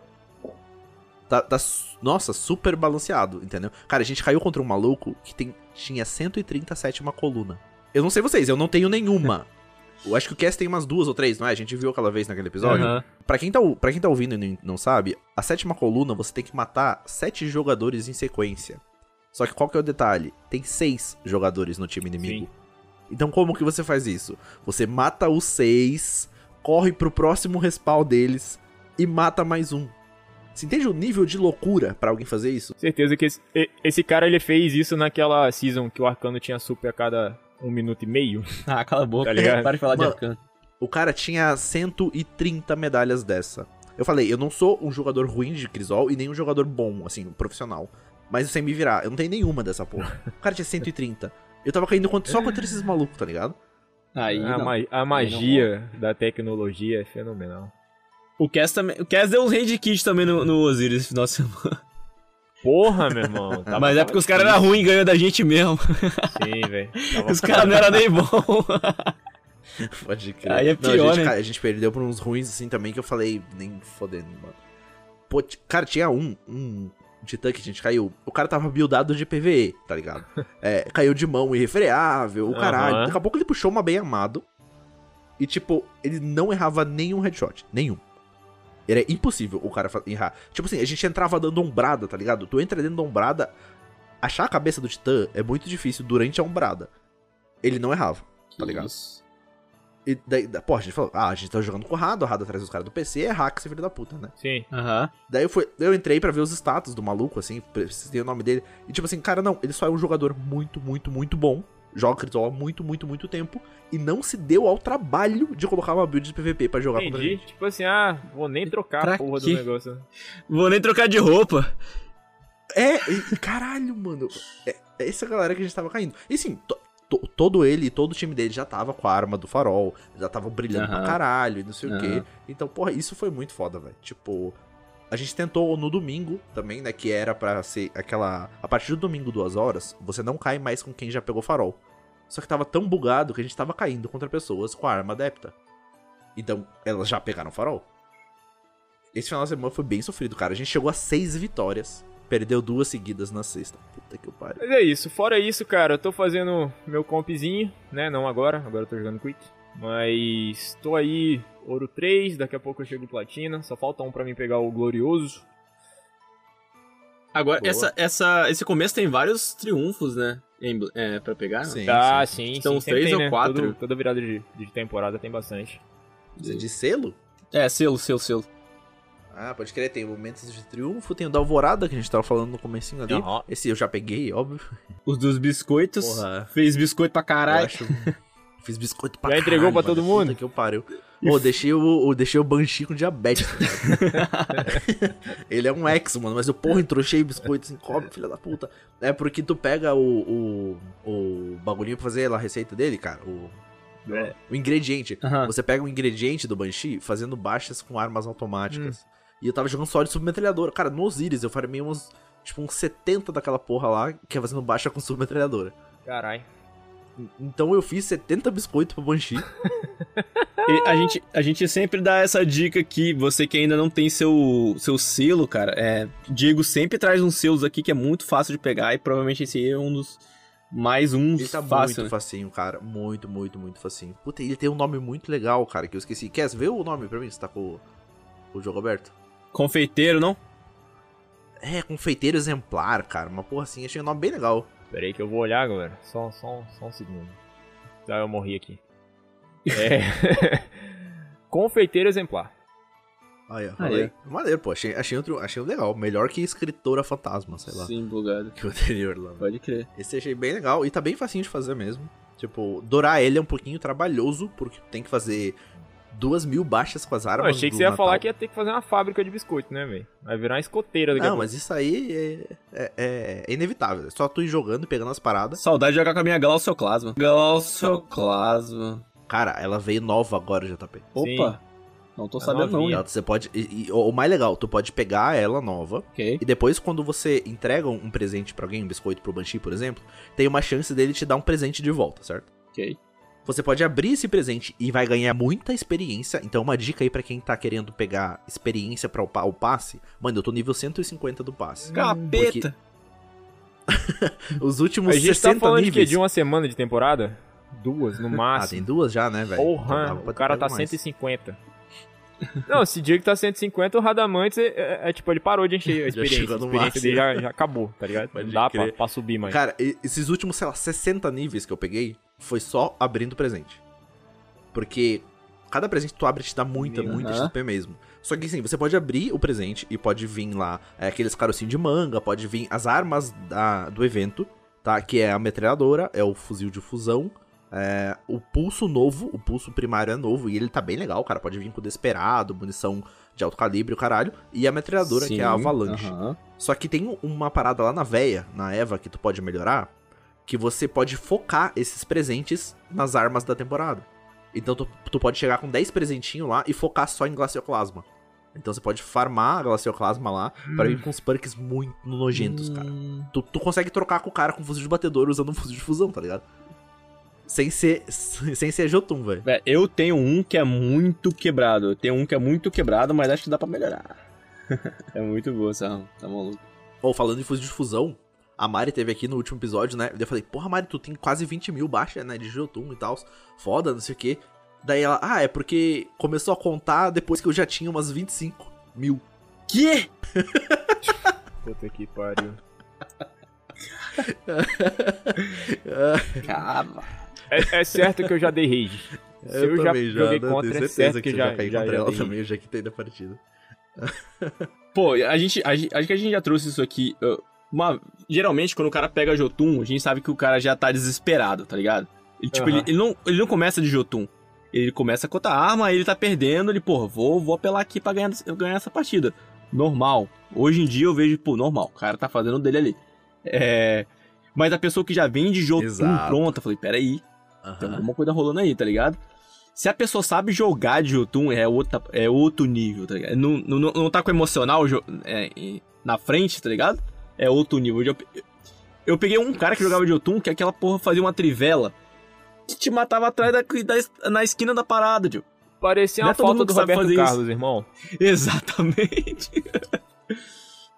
B: Tá, tá, nossa, super balanceado, entendeu? Cara, a gente caiu contra um maluco que tem, tinha 137 uma coluna. Eu não sei vocês, eu não tenho nenhuma. Eu acho que o Cass tem umas duas ou três, não é? A gente viu aquela vez naquele episódio. Uhum. Pra, quem tá, pra quem tá ouvindo e não sabe, a sétima coluna você tem que matar sete jogadores em sequência. Só que qual que é o detalhe? Tem seis jogadores no time inimigo. Sim. Então como que você faz isso? Você mata os seis, corre pro próximo respawn deles e mata mais um. Você entende o nível de loucura para alguém fazer isso?
C: Certeza que esse, esse, cara ele fez isso naquela season que o Arcano tinha super a cada um minuto e meio.
A: Ah, cala a boca. Tá? Para de falar Mano, de Arcano.
B: O cara tinha 130 medalhas dessa. Eu falei, eu não sou um jogador ruim de Crisol e nem um jogador bom, assim, profissional. Mas eu sei me virar, eu não tenho nenhuma dessa porra. O cara tinha 130. Eu tava caindo só contra esses malucos, tá ligado?
C: Aí, a, ma a magia da tecnologia é fenomenal.
A: O Cass também. O Cass deu uns rage kit também no, no Osiris esse final de semana.
C: Porra, meu irmão.
A: Tava, Mas é porque os caras eram ruins e ganhou da gente mesmo.
C: Sim, velho.
A: Os caras não eram nem bons.
B: Pode crer.
A: Aí é pior, não,
B: a, gente,
A: né?
B: a gente perdeu por uns ruins assim também que eu falei, nem fodendo, mano. Pô, cara, tinha um, um titã que a gente caiu. O cara tava buildado de PVE, tá ligado? É, caiu de mão irrefreável, o caralho. Uhum. Daqui a pouco ele puxou uma bem amado. E, tipo, ele não errava nenhum headshot. Nenhum. Era impossível o cara errar. Tipo assim, a gente entrava dando ombrada, tá ligado? Tu entra dentro da ombrada, achar a cabeça do Titã é muito difícil durante a ombrada. Ele não errava, tá ligado? Isso. E daí, pô, a gente falou, ah, a gente tá jogando com o Rado, o Rado atrás dos caras do PC, é hack, esse filho da puta, né?
C: Sim.
A: Aham. Uhum.
B: Daí eu, fui, eu entrei para ver os status do maluco, assim, precisei o nome dele. E tipo assim, cara, não, ele só é um jogador muito, muito, muito bom joga Critical há muito, muito, muito tempo e não se deu ao trabalho de colocar uma build de PVP para jogar
C: Entendi.
B: contra a gente.
C: Tipo assim, ah, vou nem trocar pra a porra quê? do negócio.
A: Vou nem trocar de roupa.
B: É, e, caralho, mano. É, é, essa galera que a gente tava caindo. E sim, to, to, todo ele e todo o time dele já tava com a arma do farol, já tava brilhando uhum. pra caralho e não sei uhum. o quê. Então, porra, isso foi muito foda, velho. Tipo, a gente tentou no domingo também, né? Que era para ser aquela. A partir do domingo, duas horas, você não cai mais com quem já pegou farol. Só que tava tão bugado que a gente tava caindo contra pessoas com a arma adepta. Então, elas já pegaram farol. Esse final de semana foi bem sofrido, cara. A gente chegou a seis vitórias. Perdeu duas seguidas na sexta. Puta que pariu.
C: Mas é isso. Fora isso, cara, eu tô fazendo meu compzinho, né? Não agora. Agora eu tô jogando Quick. Mas tô aí, ouro 3, daqui a pouco eu chego platina. Só falta um pra mim pegar o glorioso.
A: Agora, essa, essa, esse começo tem vários triunfos, né? Em, é, pra pegar.
B: Sim.
C: Ah, sim,
A: Então,
C: sim.
A: uns
C: sempre
A: três
C: tem,
A: ou
C: né?
A: quatro.
C: Todo- toda virada de, de temporada tem bastante.
B: É de selo?
A: É, selo, selo, selo.
B: Ah, pode crer, tem momentos de triunfo, tem o da Alvorada, que a gente tava falando no comecinho ali.
C: Aham.
B: Esse eu já peguei, óbvio.
A: Os dos biscoitos.
B: Porra.
A: Fez biscoito pra caralho.
B: acho... Fiz biscoito pra
C: Já entregou
B: caralho,
C: pra todo
B: mano.
C: mundo?
B: Puta que eu pariu. Ô, deixei o, o- deixei o Banshee com diabetes. tá ligado? Ele é um ex, mano, mas eu, porra, entrouxei biscoito assim, come, filha da puta. É porque tu pega o, o, o bagulhinho pra fazer a receita dele, cara, o,
C: É.
B: o ingrediente.
A: Aham.
B: Você pega o ingrediente do Banshee fazendo baixas com armas automáticas.
C: Hum.
B: E eu tava jogando só de submetralhadora. Cara, no Osiris eu farmei uns, tipo, uns 70 daquela porra lá, que é fazendo baixa com submetralhadora.
C: Caralho.
B: Então eu fiz 70 biscoitos pro Banshee.
A: A, gente, a gente sempre dá essa dica aqui, você que ainda não tem seu, seu selo, cara. É, Diego sempre traz uns selos aqui que é muito fácil de pegar e provavelmente esse é um dos mais uns
B: Ele tá
A: fácil,
B: muito
A: né?
B: facinho, cara. Muito, muito, muito facinho. Puta, ele tem um nome muito legal, cara, que eu esqueci. Quer ver o nome pra mim? Você tá com o, o jogo aberto?
A: Confeiteiro, não?
B: É, confeiteiro exemplar, cara. Uma porra assim, achei um nome bem legal.
C: Pera aí que eu vou olhar, galera. Só, só, só um segundo. Tá, eu morri aqui. É. Confeiteiro exemplar.
B: Aí, ó.
A: Ah, é.
B: Maneiro, pô. Achei, achei, outro, achei legal. Melhor que escritora fantasma, sei lá.
A: Sim, bugado.
B: Que o anterior lá.
A: Pode crer.
B: Esse eu achei bem legal e tá bem facinho de fazer mesmo. Tipo, dourar ele é um pouquinho trabalhoso, porque tem que fazer duas mil baixas com as
C: Eu
B: armas.
C: achei que você ia
B: Natal.
C: falar que ia ter que fazer uma fábrica de biscoito, né, velho? Vai virar uma escoteira daqui a
B: Não,
C: pouco.
B: mas isso aí é, é- é- é inevitável. É só tu ir jogando e pegando as paradas.
A: Saudade de jogar com a minha Glaucioclasma. Glaucioclasma.
B: Cara, ela veio nova agora, JP.
A: Opa! Não tô
C: É
A: sabendo não,
C: novinha.
B: Ela- você pode. e- e- o mais legal, tu pode pegar ela nova.
A: Ok.
B: E depois, quando você entrega um um presente pra alguém, um biscoito pro Banshee, por exemplo, tem uma chance dele te dar um presente de volta, certo?
A: Ok.
B: Você pode abrir esse presente e vai ganhar muita experiência. Então, uma dica aí pra quem tá querendo pegar experiência pra upar o passe. Mano, eu tô nível 150 do passe.
A: Capeta!
B: Os últimos
C: A gente
B: 60
C: tá falando
B: níveis.
C: De uma semana de temporada? Duas, no
B: Ah, tem
C: máximo.
B: duas já, né, velho? Então
C: Porra,
B: pra
C: o cara tá
B: mais.
C: 150. Não, se Diego tá 150, o Radamantes é, é- é tipo, ele parou de encher a experiência.
B: chegou
C: A
B: no
C: experiência dele já, já acabou, tá ligado?
B: Pode
C: Não dá pra, pra subir mais.
B: Cara, esses últimos, sei lá, 60 níveis que eu peguei foi só abrindo presente. Porque cada presente que tu abre te dá muita, muita. XP mesmo. Só que assim, você pode abrir o presente e pode vir lá é, aqueles carocinhos de manga, pode vir as armas da- do evento, tá? Que é a metralhadora, é o fuzil de fusão, é, o pulso novo, o pulso primário é novo e ele tá bem legal, cara. Pode vir com desperado, munição de alto calibre, o caralho. E a metralhadora, que é a
A: Sim,
B: avalanche.
A: aham.
B: Só que tem uma parada lá na véia, na Eva, que tu pode melhorar, que você pode focar esses presentes nas armas da temporada. Então tu, tu pode chegar com 10 presentinhos lá e focar só em Glacioclasma. Então você pode farmar a Glacioclasma lá pra vir com uns perks muito nojentos, cara.
A: Hum.
B: Tu, tu consegue trocar com o cara com fuzil de batedor usando um fuzil de fusão, tá ligado? Sem ser, sem ser Jotun, velho.
A: Vé, Eu tenho um que é muito quebrado. Eu tenho um que é muito quebrado, mas acho que dá pra melhorar. é muito boa essa arma, tá maluco.
B: Ou falando em fuzil de fusão, a Mari teve aqui no último episódio, né? Eu falei, porra, Mari, tu tem quase 20 mil baixa, né? De Jotun e tal. Foda, não sei o quê. Daí ela, ah, é porque começou a contar depois que eu já tinha umas 25 mil.
A: Que?
C: Puta que pariu.
A: Caramba.
C: É, é certo que eu já dei rage. Se eu, já joguei
B: né?
C: contra,
B: Tenho
C: é certo
B: que
C: que
B: você
C: já,
B: já caiu
C: já,
B: contra
C: já
B: ela
C: dei
B: também, eu já quitei da partida.
A: Pô, a gente, a. Acho que a gente já trouxe isso aqui. uh, Uma, geralmente, quando o cara pega Jotun, a gente sabe que o cara já tá desesperado, tá ligado? Ele, tipo,
C: Aham.
A: ele, ele não, ele não começa de Jotun. Ele começa com outra arma, aí ele tá perdendo, ele, porra, vou, vou apelar aqui pra ganhar, ganhar essa partida. Normal. Hoje em dia eu vejo, pô, normal. O cara tá fazendo o dele ali. É. Mas a pessoa que já vem de Jotun
B: Exato.
A: pronta, eu falei, peraí, tem
B: Aham.
A: alguma coisa rolando aí, tá ligado? Se a pessoa sabe jogar de Jotun, é, outra, é outro nível, tá ligado? Não, não, não tá com emocional é, na frente, tá ligado? É outro nível. Eu, eu peguei um cara que jogava de Jotun, que aquela porra fazia uma trivela que te matava atrás da, da- na esquina da parada, tio.
C: Parecia uma
A: é
C: foto do Roberto
A: fazer isso.
C: Carlos, irmão.
A: Exatamente.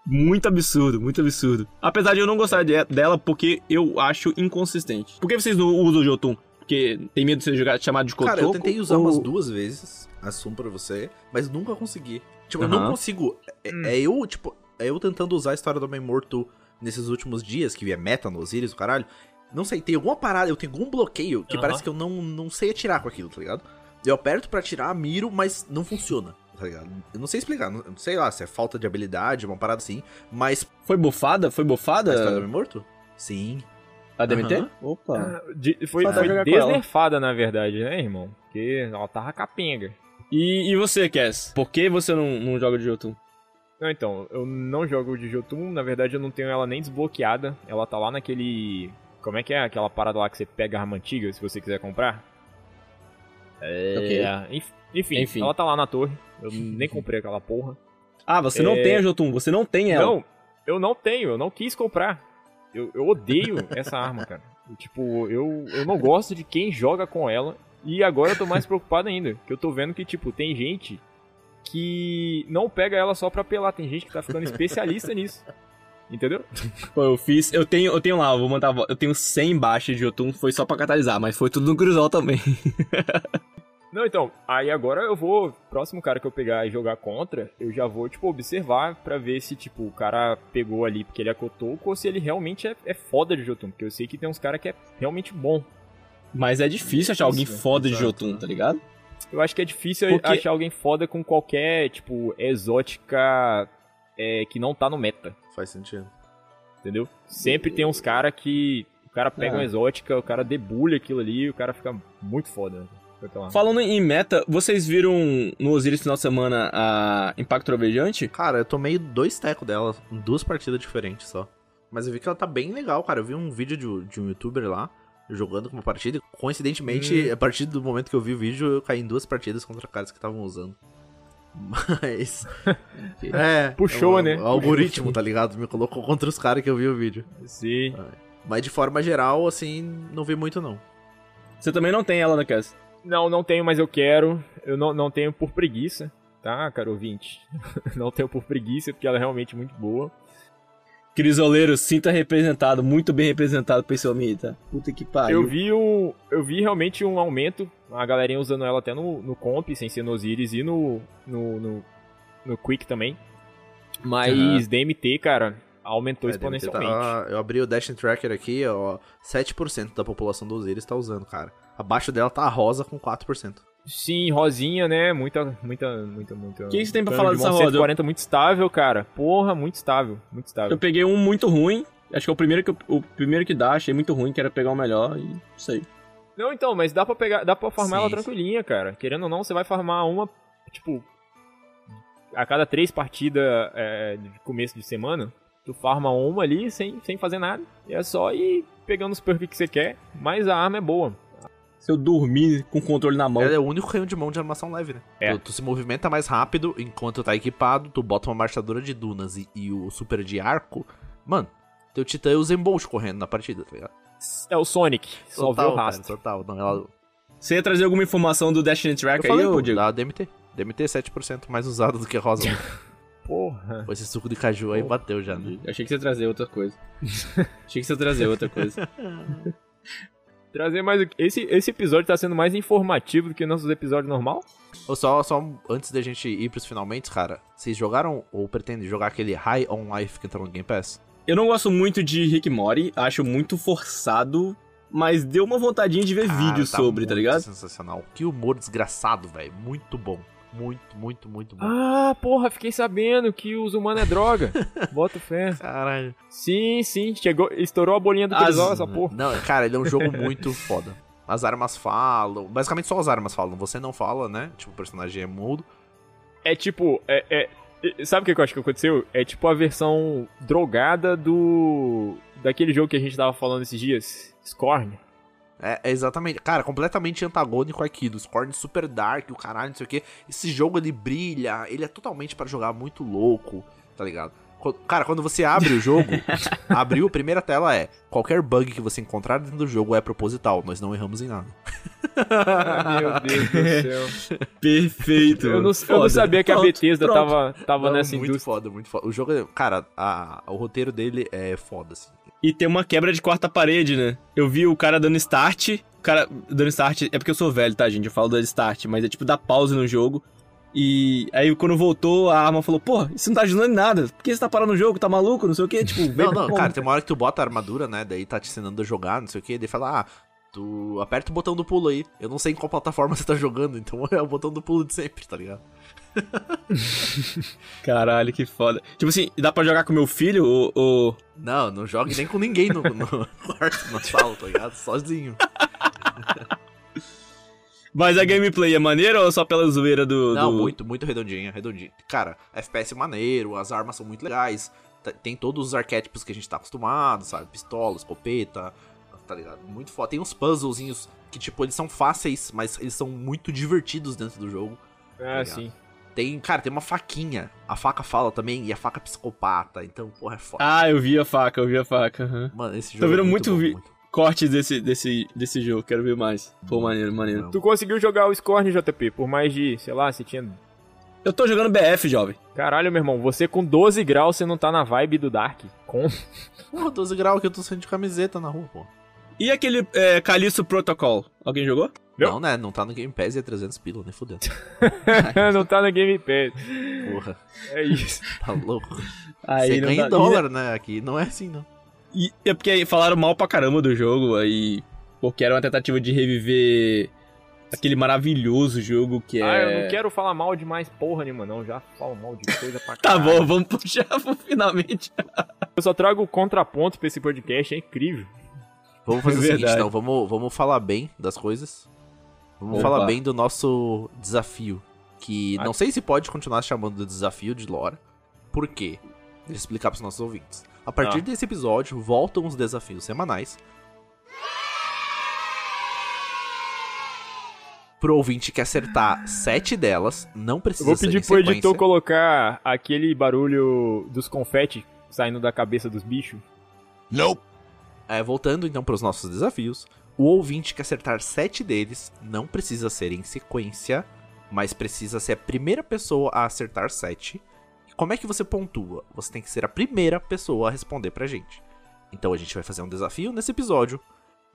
A: muito absurdo, muito absurdo. Apesar de eu não gostar de- dela porque eu acho inconsistente. Por que vocês não usam o Jotun? Porque tem medo de ser jogado, chamado de Kotoko?
B: Cara, eu tentei usar
A: ou-
B: umas duas vezes, assumo pra você, mas nunca consegui. Tipo, eu não consigo. É,
C: Hum.
B: é eu, tipo. É eu tentando usar a história do Homem Morto nesses últimos dias, que é meta no Osiris, o caralho. Não sei, tem alguma parada, eu tenho algum bloqueio que
C: Aham.
B: parece que eu não, não sei atirar com aquilo, tá ligado? Eu aperto pra atirar, miro, mas não funciona, tá ligado? Eu não sei explicar, não, não sei lá se é falta de habilidade, uma parada assim, mas.
A: Foi bufada? Foi
B: A história do
A: bufada?
B: Homem Morto? Sim.
A: A DMT?
B: Aham.
A: Opa.
C: De- foi foi desnerfada, na verdade, né, irmão? Porque ela tava capenga.
A: E, e você, Cass? Por que você não, não joga de Jotun?
C: Não, então, eu não jogo de Jotun, na verdade eu não tenho ela nem desbloqueada. Ela tá lá naquele. Como é que é aquela parada lá que você pega a arma antiga se você quiser comprar? É. enf- Enfim,
A: Enfim.
C: ela tá lá na torre. Eu nem comprei aquela porra.
A: Ah, você não
C: É.
A: tem a Jotun, você não tem ela.
C: Não, eu não tenho, eu não quis comprar. Eu, eu odeio essa arma, cara. E, tipo, eu, eu não gosto de quem joga com ela. E agora eu tô mais preocupado ainda. Que eu tô vendo que, tipo, tem gente que não pega ela só pra pelar. Tem gente que tá ficando especialista nisso. Entendeu?
A: Pô, eu fiz. Eu tenho, eu tenho lá, eu vou mandar. Eu tenho 100 baixas de Jotun, foi só pra catalisar, mas foi tudo no Cruzol também.
C: Não, então, aí agora eu vou, próximo cara que eu pegar e jogar contra, eu já vou, tipo, observar pra ver se, tipo, o cara pegou ali porque ele é ou se ele realmente é, é foda de Jotun, porque eu sei que tem uns caras que é realmente bom.
A: Mas é difícil achar alguém foda de Jotun, tá ligado?
C: Eu acho que é difícil
A: Porque-
C: achar alguém foda com qualquer, tipo, exótica é, que não tá no meta,
B: Faz sentido.
C: entendeu? Sempre tem uns caras que o cara pega
A: Ah.
C: uma exótica, o cara debulha aquilo ali e o cara fica muito foda. né?
A: Falando em meta, vocês viram no Osiris final de semana a Impacto Trovejante?
B: Cara, eu tomei dois tecos dela em duas partidas diferentes só. Mas eu vi que ela tá bem legal, cara. Eu vi um vídeo de, de um youtuber lá jogando com uma partida. e, Coincidentemente,
C: Hum.
B: a partir do momento que eu vi o vídeo, eu caí em duas partidas contra caras que estavam usando. Mas. é.
C: Puxou,
B: o,
C: né?
B: O algoritmo, tá ligado? Me colocou contra os caras que eu vi o vídeo.
C: Sim.
B: Mas de forma geral, assim, não vi muito não.
A: Você também não tem ela, né, Cass?
C: Não, não tenho, mas eu quero. Eu não, não tenho por preguiça, tá, caro ouvinte? não tenho por preguiça, porque ela é realmente muito boa.
A: Crisoleiro, sinta representado, muito bem representado por esse homem, tá? Puta que pariu.
C: Eu vi um. Eu vi realmente um aumento. A galerinha usando ela até no, no comp, sem ser no Osiris e no. no, no, no Quick também. Mas
A: Aham.
C: DMT, cara, aumentou
B: É, ter-
C: exponencialmente.
B: tá- eu abri o Dash Tracker aqui, ó. 7% da população do Osiris tá usando, cara. Abaixo dela tá a rosa com 4%.
C: Sim, rosinha, né? Muita, muita, muita, muita.
A: O que que você tem pra falar
C: de
A: dessa rosa?
C: 140 muito estável, cara. Porra, muito estável, muito estável.
A: Eu peguei um muito ruim. Acho que é o primeiro que, eu- o primeiro que dá, achei muito ruim, quero pegar o melhor e não sei.
C: Não, então, mas dá pra pegar, dá pra farmar
B: Sim,
C: ela
B: sim.
C: tranquilinha, cara. Querendo ou não, você vai farmar uma, tipo, a cada três partidas é, de começo de semana, tu farma uma ali sem, sem fazer nada. E é só ir pegando os perks que você quer, mas a arma é boa.
A: Se eu dormir com o controle na mão.
B: Ela é o único canhão de mão de armação leve, né?
C: É.
B: Tu, tu se movimenta mais rápido enquanto tá equipado, tu bota uma marchadora de dunas e, e o super de arco. Mano, teu titã é o Zembolt correndo na partida, tá ligado?
C: É o Sonic, só vê o
B: cara,
C: rastro.
B: total. Não, ela,
A: Você ia trazer alguma informação do Destiny
B: eu
A: Track
B: falei,
A: aí,
B: pô,
A: ô Diego?
B: da DMT. DMT é 7% mais usado do que a rosa.
C: Porra.
B: Pô, esse suco de caju aí bateu já, né?
A: Eu achei que você ia trazer outra coisa. achei que você ia trazer outra coisa.
C: Trazer mais. o- Esse, esse episódio tá sendo mais informativo do que nossos episódios normal?
B: Ô, só, só antes da gente ir pros finalmente, cara, vocês jogaram ou pretendem jogar aquele High on Life que entrou no Game Pass?
A: Eu não gosto muito de Rick Mori, acho muito forçado, mas deu uma vontadinha de ver
B: Cara,
A: vídeo sobre, tá ligado?
B: Sensacional. Que humor desgraçado, velho. Muito bom. Muito, muito, muito bom.
C: Ah, porra, fiquei sabendo que os humanos é droga. Bota fé.
B: Caralho.
C: Sim, sim, chegou, estourou a bolinha do
A: As-
C: essa porra.
B: Não, cara, ele é um jogo muito foda. As armas falam. Basicamente só as armas falam. Você não fala, né? Tipo, o personagem é mudo.
C: É tipo, é- é- sabe o que eu acho que aconteceu? É tipo a versão drogada do. daquele jogo que a gente tava falando esses dias, Scorn.
B: É, é exatamente. Cara, completamente antagônico aqui. Dos Scorn super dark, o caralho, não sei o que. Esse jogo ele brilha. Ele é totalmente pra jogar muito louco, tá ligado? Cara, quando você abre o jogo, abriu, a primeira tela é: qualquer bug que você encontrar dentro do jogo é proposital, nós não erramos em nada.
C: Meu Deus do céu.
A: Perfeito.
C: Eu não, eu não sabia que a
A: Pronto,
C: Bethesda
A: pronto.
C: tava, tava
B: Não,
C: nessa
B: muito
C: indústria.
B: foda, muito foda. O jogo, é- cara, a- o roteiro dele é foda, assim.
A: E tem uma quebra de quarta parede, né? Eu vi o cara dando start. O cara dando start. É porque eu sou velho, tá, gente? Eu falo dando start, mas é tipo dar pause no jogo. E aí quando voltou, a arma falou, pô, isso não tá ajudando em nada. Por que você tá parando no jogo? Tá maluco? Não sei o que. Tipo,
B: não, não, cara, tem uma hora que tu bota a armadura, né? Daí tá te ensinando a jogar, não sei o que. Daí fala, ah, tu aperta o botão do pulo aí. Eu não sei em qual plataforma você tá jogando, então é o botão do pulo de sempre, tá ligado?
A: Caralho, que foda. Tipo assim, dá pra jogar com meu filho ou. ou...
B: Não, não jogue nem com ninguém no, no quarto, na sala, tá ligado? Sozinho.
A: Mas a gameplay é maneira ou só pela zoeira do.
B: Não,
A: do...
B: muito, muito redondinha, redondinha. Cara, FPS é maneiro, as armas são muito legais. Tem todos os arquétipos que a gente tá acostumado, sabe? Pistola, escopeta, tá ligado? Muito foda. Tem uns puzzlezinhos que, tipo, eles são fáceis, mas eles são muito divertidos dentro do jogo.
C: Ah, tá sim.
B: Tem, cara, tem uma faquinha. A faca fala também, e a faca é psicopata. Então, porra, é foda.
A: Ah, eu vi a faca, eu vi a faca. Uhum.
B: Mano, esse
A: jogo. Tô vendo é muito, muito, bom, muito cortes desse, desse, desse jogo, quero ver mais. Pô, maneiro, maneiro.
C: Tu conseguiu jogar o Scorn, JP, por mais de, sei lá, você tinha...
A: Eu tô jogando BF, jovem.
C: Caralho, meu irmão, você com 12 graus, você não tá na vibe do Dark? Com?
B: Pô, 12 graus que eu tô saindo de camiseta na rua, pô.
A: E aquele é, Calixto Protocol? Alguém jogou?
B: Não, né? Não tá no Game Pass e é 300 pila, nem fudendo.
C: não tá no Game Pass.
B: Porra.
C: É isso.
B: Tá louco. Aí Você ganha em dólar, né? Aqui não é assim, não.
A: E é porque falaram mal pra caramba do jogo, aí. Porque era uma tentativa de reviver aquele maravilhoso jogo que é.
C: Ah, eu não quero falar mal de mais porra nenhuma, não. Já falo mal de coisa pra
A: caralho. tá bom, vamos puxar finalmente.
C: eu só trago contraponto pra esse podcast, é incrível.
B: Vamos fazer é o seguinte, então, vamos, vamos falar bem das coisas. Vamos Opa. falar bem do nosso desafio. Que ah. não sei se pode continuar chamando de desafio de lore. Por quê? Deixa eu explicar pros nossos ouvintes. A partir ah. desse episódio, voltam os desafios semanais. Pro ouvinte que acertar sete delas, não precisa
C: Eu Vou pedir pro editor colocar aquele barulho dos confetes saindo da cabeça dos bichos.
B: Não. É, voltando então para os nossos desafios. O ouvinte que acertar sete deles não precisa ser em sequência, mas precisa ser a primeira pessoa a acertar sete como é que você pontua? Você tem que ser a primeira pessoa a responder pra gente. Então a gente vai fazer um desafio nesse episódio.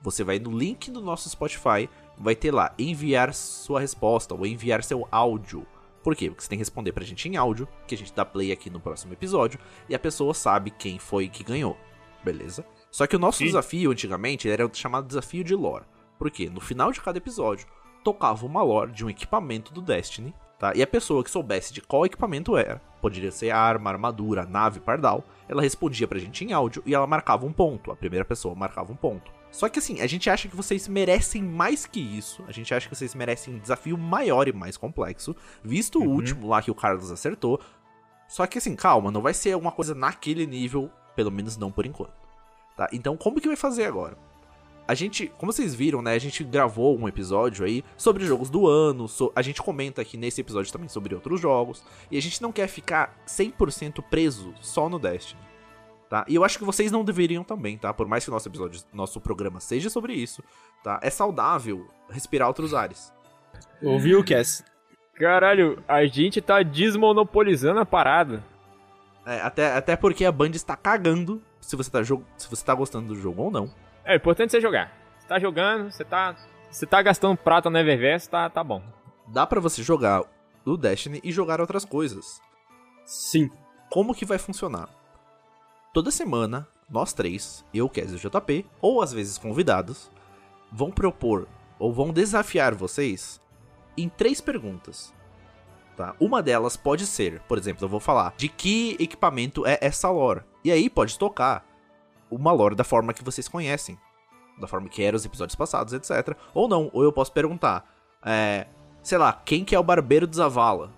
B: Você vai no link do nosso Spotify, vai ter lá enviar sua resposta ou enviar seu áudio. Por quê? Porque você tem que responder pra gente em áudio, que a gente dá play aqui no próximo episódio, e a pessoa sabe quem foi que ganhou. Beleza? Só que o nosso desafio antigamente era chamado desafio de lore. Por quê? No final de cada episódio, tocava uma lore de um equipamento do Destiny Tá? E a pessoa que soubesse de qual equipamento era, poderia ser arma, armadura, nave, pardal, ela respondia pra gente em áudio e ela marcava um ponto. A primeira pessoa marcava um ponto. Só que assim, a gente acha que vocês merecem mais que isso. A gente acha que vocês merecem um desafio maior e mais complexo, visto uhum. o último lá que o Carlos acertou. Só que assim, calma, não vai ser uma coisa naquele nível, pelo menos não por enquanto. Tá? Então, como que vai fazer agora? A gente, como vocês viram, né? A gente gravou um episódio aí sobre jogos do ano. So, a gente comenta aqui nesse episódio também sobre outros jogos. E a gente não quer ficar 100% preso só no Destiny. Tá? E eu acho que vocês não deveriam também, tá? Por mais que nosso episódio, nosso programa seja sobre isso, tá? É saudável respirar outros ares.
A: Ouviu, Cass?
C: Caralho, a gente tá desmonopolizando a parada.
B: É, até, até porque a Band está cagando se você tá, se você tá gostando do jogo ou não.
C: É, importante você jogar. Você tá jogando, você tá. Você tá gastando prata no Eververse, tá, tá bom.
B: Dá para você jogar o Destiny e jogar outras coisas.
A: Sim.
B: Como que vai funcionar? Toda semana, nós três, eu, Kes e o JP, ou às vezes convidados, vão propor ou vão desafiar vocês em três perguntas. Tá? Uma delas pode ser, por exemplo, eu vou falar de que equipamento é essa lore. E aí pode tocar uma lore da forma que vocês conhecem. Da forma que eram os episódios passados, etc. Ou não, ou eu posso perguntar, é, sei lá, quem que é o barbeiro de Zavala?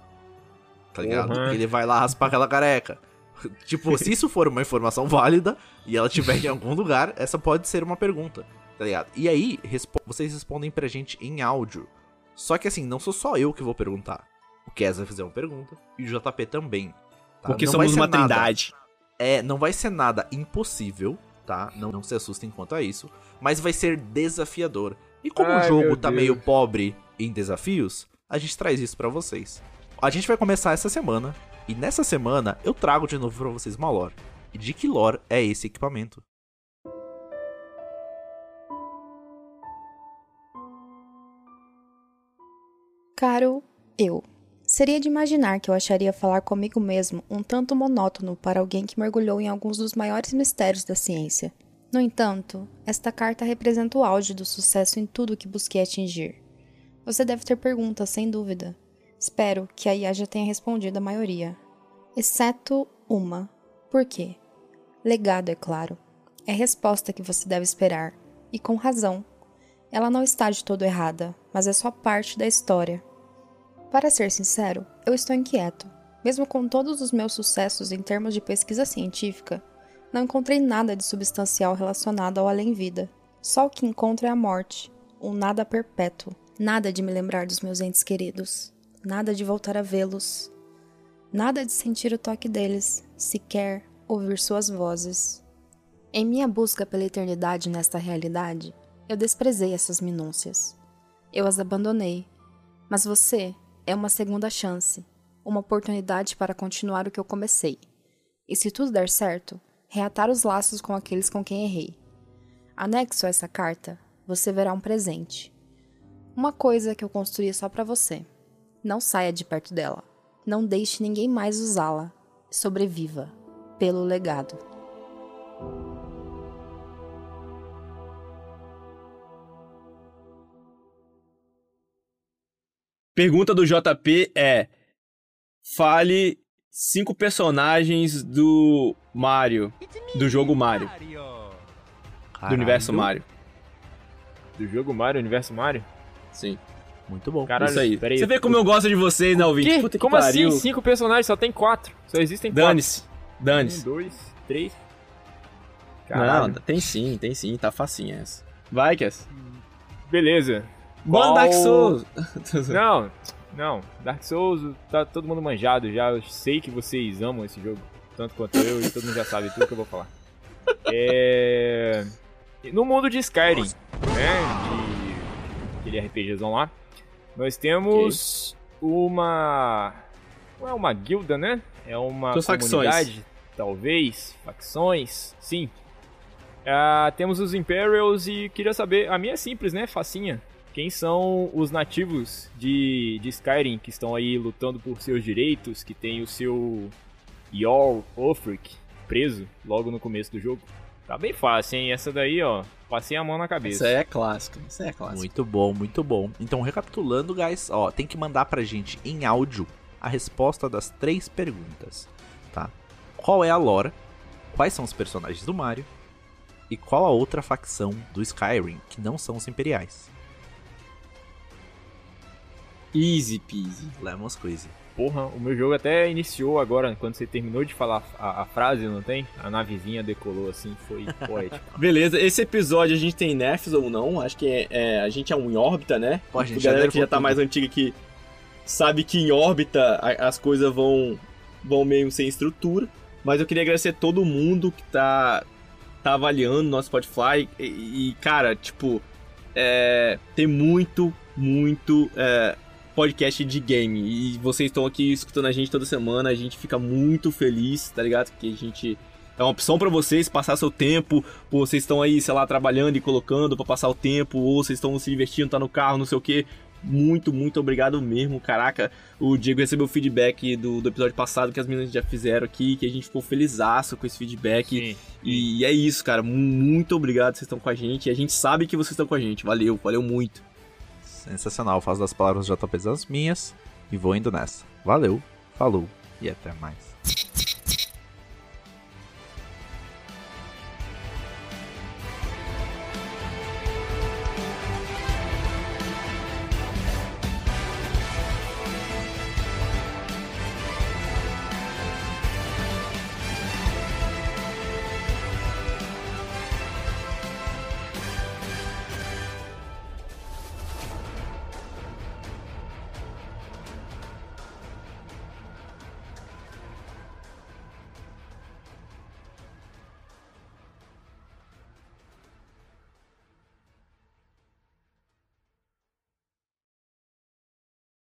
B: Tá ligado? Uhum. Ele vai lá raspar aquela careca. tipo, se isso for uma informação válida e ela tiver em algum lugar, essa pode ser uma pergunta, tá ligado? E aí, respo vocês respondem pra gente em áudio. Só que assim, não sou só eu que vou perguntar. O Kes vai fazer uma pergunta e o JP também.
A: Tá? Porque não somos uma nada, trindade.
B: É, não vai ser nada impossível, tá? Não, não se assustem quanto a isso. Mas vai ser desafiador. E como Ai, o jogo tá Deus. meio pobre em desafios, a gente traz isso para vocês. A gente vai começar essa semana. E nessa semana eu trago de novo pra vocês uma lore. E de que lore é esse equipamento?
D: Caro eu, Seria de imaginar que eu acharia falar comigo mesmo um tanto monótono para alguém que mergulhou em alguns dos maiores mistérios da ciência. No entanto, esta carta representa o auge do sucesso em tudo que busquei atingir. Você deve ter perguntas, sem dúvida. Espero que a IA já tenha respondido a maioria. Exceto uma. Por quê? Legado, é claro. É a resposta que você deve esperar. E com razão. Ela não está de todo errada, mas é só parte da história. Para ser sincero, eu estou inquieto. Mesmo com todos os meus sucessos em termos de pesquisa científica, não encontrei nada de substancial relacionado ao além-vida. Só o que encontro é a morte, um nada perpétuo. Nada de me lembrar dos meus entes queridos. Nada de voltar a vê-los. Nada de sentir o toque deles, sequer ouvir suas vozes. Em minha busca pela eternidade nesta realidade, eu desprezei essas minúcias. Eu as abandonei. Mas você é uma segunda chance, uma oportunidade para continuar o que eu comecei. E se tudo der certo, reatar os laços com aqueles com quem errei. Anexo a essa carta, você verá um presente. Uma coisa que eu construí só para você. Não saia de perto dela. Não deixe ninguém mais usá-la. Sobreviva. Pelo legado.
A: Pergunta do JP é: fale cinco personagens do Mario, do jogo Mario,
B: Caralho.
A: do universo Mario.
C: Do jogo Mario, universo Mario?
A: Sim.
B: Muito bom.
C: Caralho,
A: Isso aí.
C: peraí.
A: Você vê como eu gosto de vocês, né, ouvinte? Puta que
C: Como
A: pariu.
C: assim? Cinco personagens, só tem quatro. Só existem
A: Dane-se.
C: quatro.
A: Dane-se.
C: Um, dois, três.
A: Não,
C: Caralho.
A: tem sim, tem sim. Tá facinha essa. Vai, Cass.
C: Beleza.
A: Bom
C: Qual-
A: Dark Souls.
C: Não, não. Dark Souls tá todo mundo manjado já. Eu sei que vocês amam esse jogo. Tanto quanto eu e todo mundo já sabe tudo que eu vou falar. É... No mundo de Skyrim, né? De aquele RPGzão lá. Nós temos uma... Não é uma guilda, né? É uma
A: facções.
C: comunidade, talvez. Facções, sim. Ah, temos os Imperials e queria saber... A minha é simples, né? Facinha. Quem são os nativos de, de Skyrim que estão aí lutando por seus direitos, que tem o seu Yor Ulfric preso logo no começo do jogo? Tá bem fácil, hein? Essa daí, ó, passei a mão na cabeça.
A: Isso é clássico. Isso é clássico.
B: Muito bom, muito bom. Então, recapitulando, guys, ó, tem que mandar pra gente em áudio a resposta das três perguntas, tá? Qual é a lore? Quais são os personagens do Mario? E qual a outra facção do Skyrim que não são os imperiais?
A: Easy peasy.
B: Lemon Squeezy.
C: Porra, o meu jogo até iniciou agora, quando você terminou de falar a, a frase, não tem? A navezinha decolou assim, foi poético.
A: Beleza, esse episódio a gente tem nerfs ou não? Acho que é, é- a gente é um em órbita, né?
B: Pô, a gente
A: a
B: já
A: galera que já tá
B: tudo.
A: mais antiga que sabe que em órbita a- as coisas vão, vão meio sem estrutura. Mas eu queria agradecer todo mundo que tá, tá avaliando nosso Spotify. E, e, cara, tipo, é, tem muito, muito é, podcast de game. E vocês estão aqui escutando a gente toda semana. A gente fica muito feliz, tá ligado? Que a gente. É uma opção pra vocês passar seu tempo, ou vocês estão aí, sei lá, trabalhando e colocando pra passar o tempo, ou vocês estão se divertindo, tá no carro, não sei o que. Muito, muito obrigado mesmo. Caraca, o Diego recebeu feedback do, do episódio passado que as meninas já fizeram aqui, que a gente ficou felizaço com esse feedback.
C: Sim.
A: E é isso, cara. Muito obrigado vocês estão com a gente. E a gente sabe que vocês estão com a gente. Valeu, valeu muito.
B: Sensacional, faço das palavras do JP as minhas e vou indo nessa. Valeu, falou e até mais.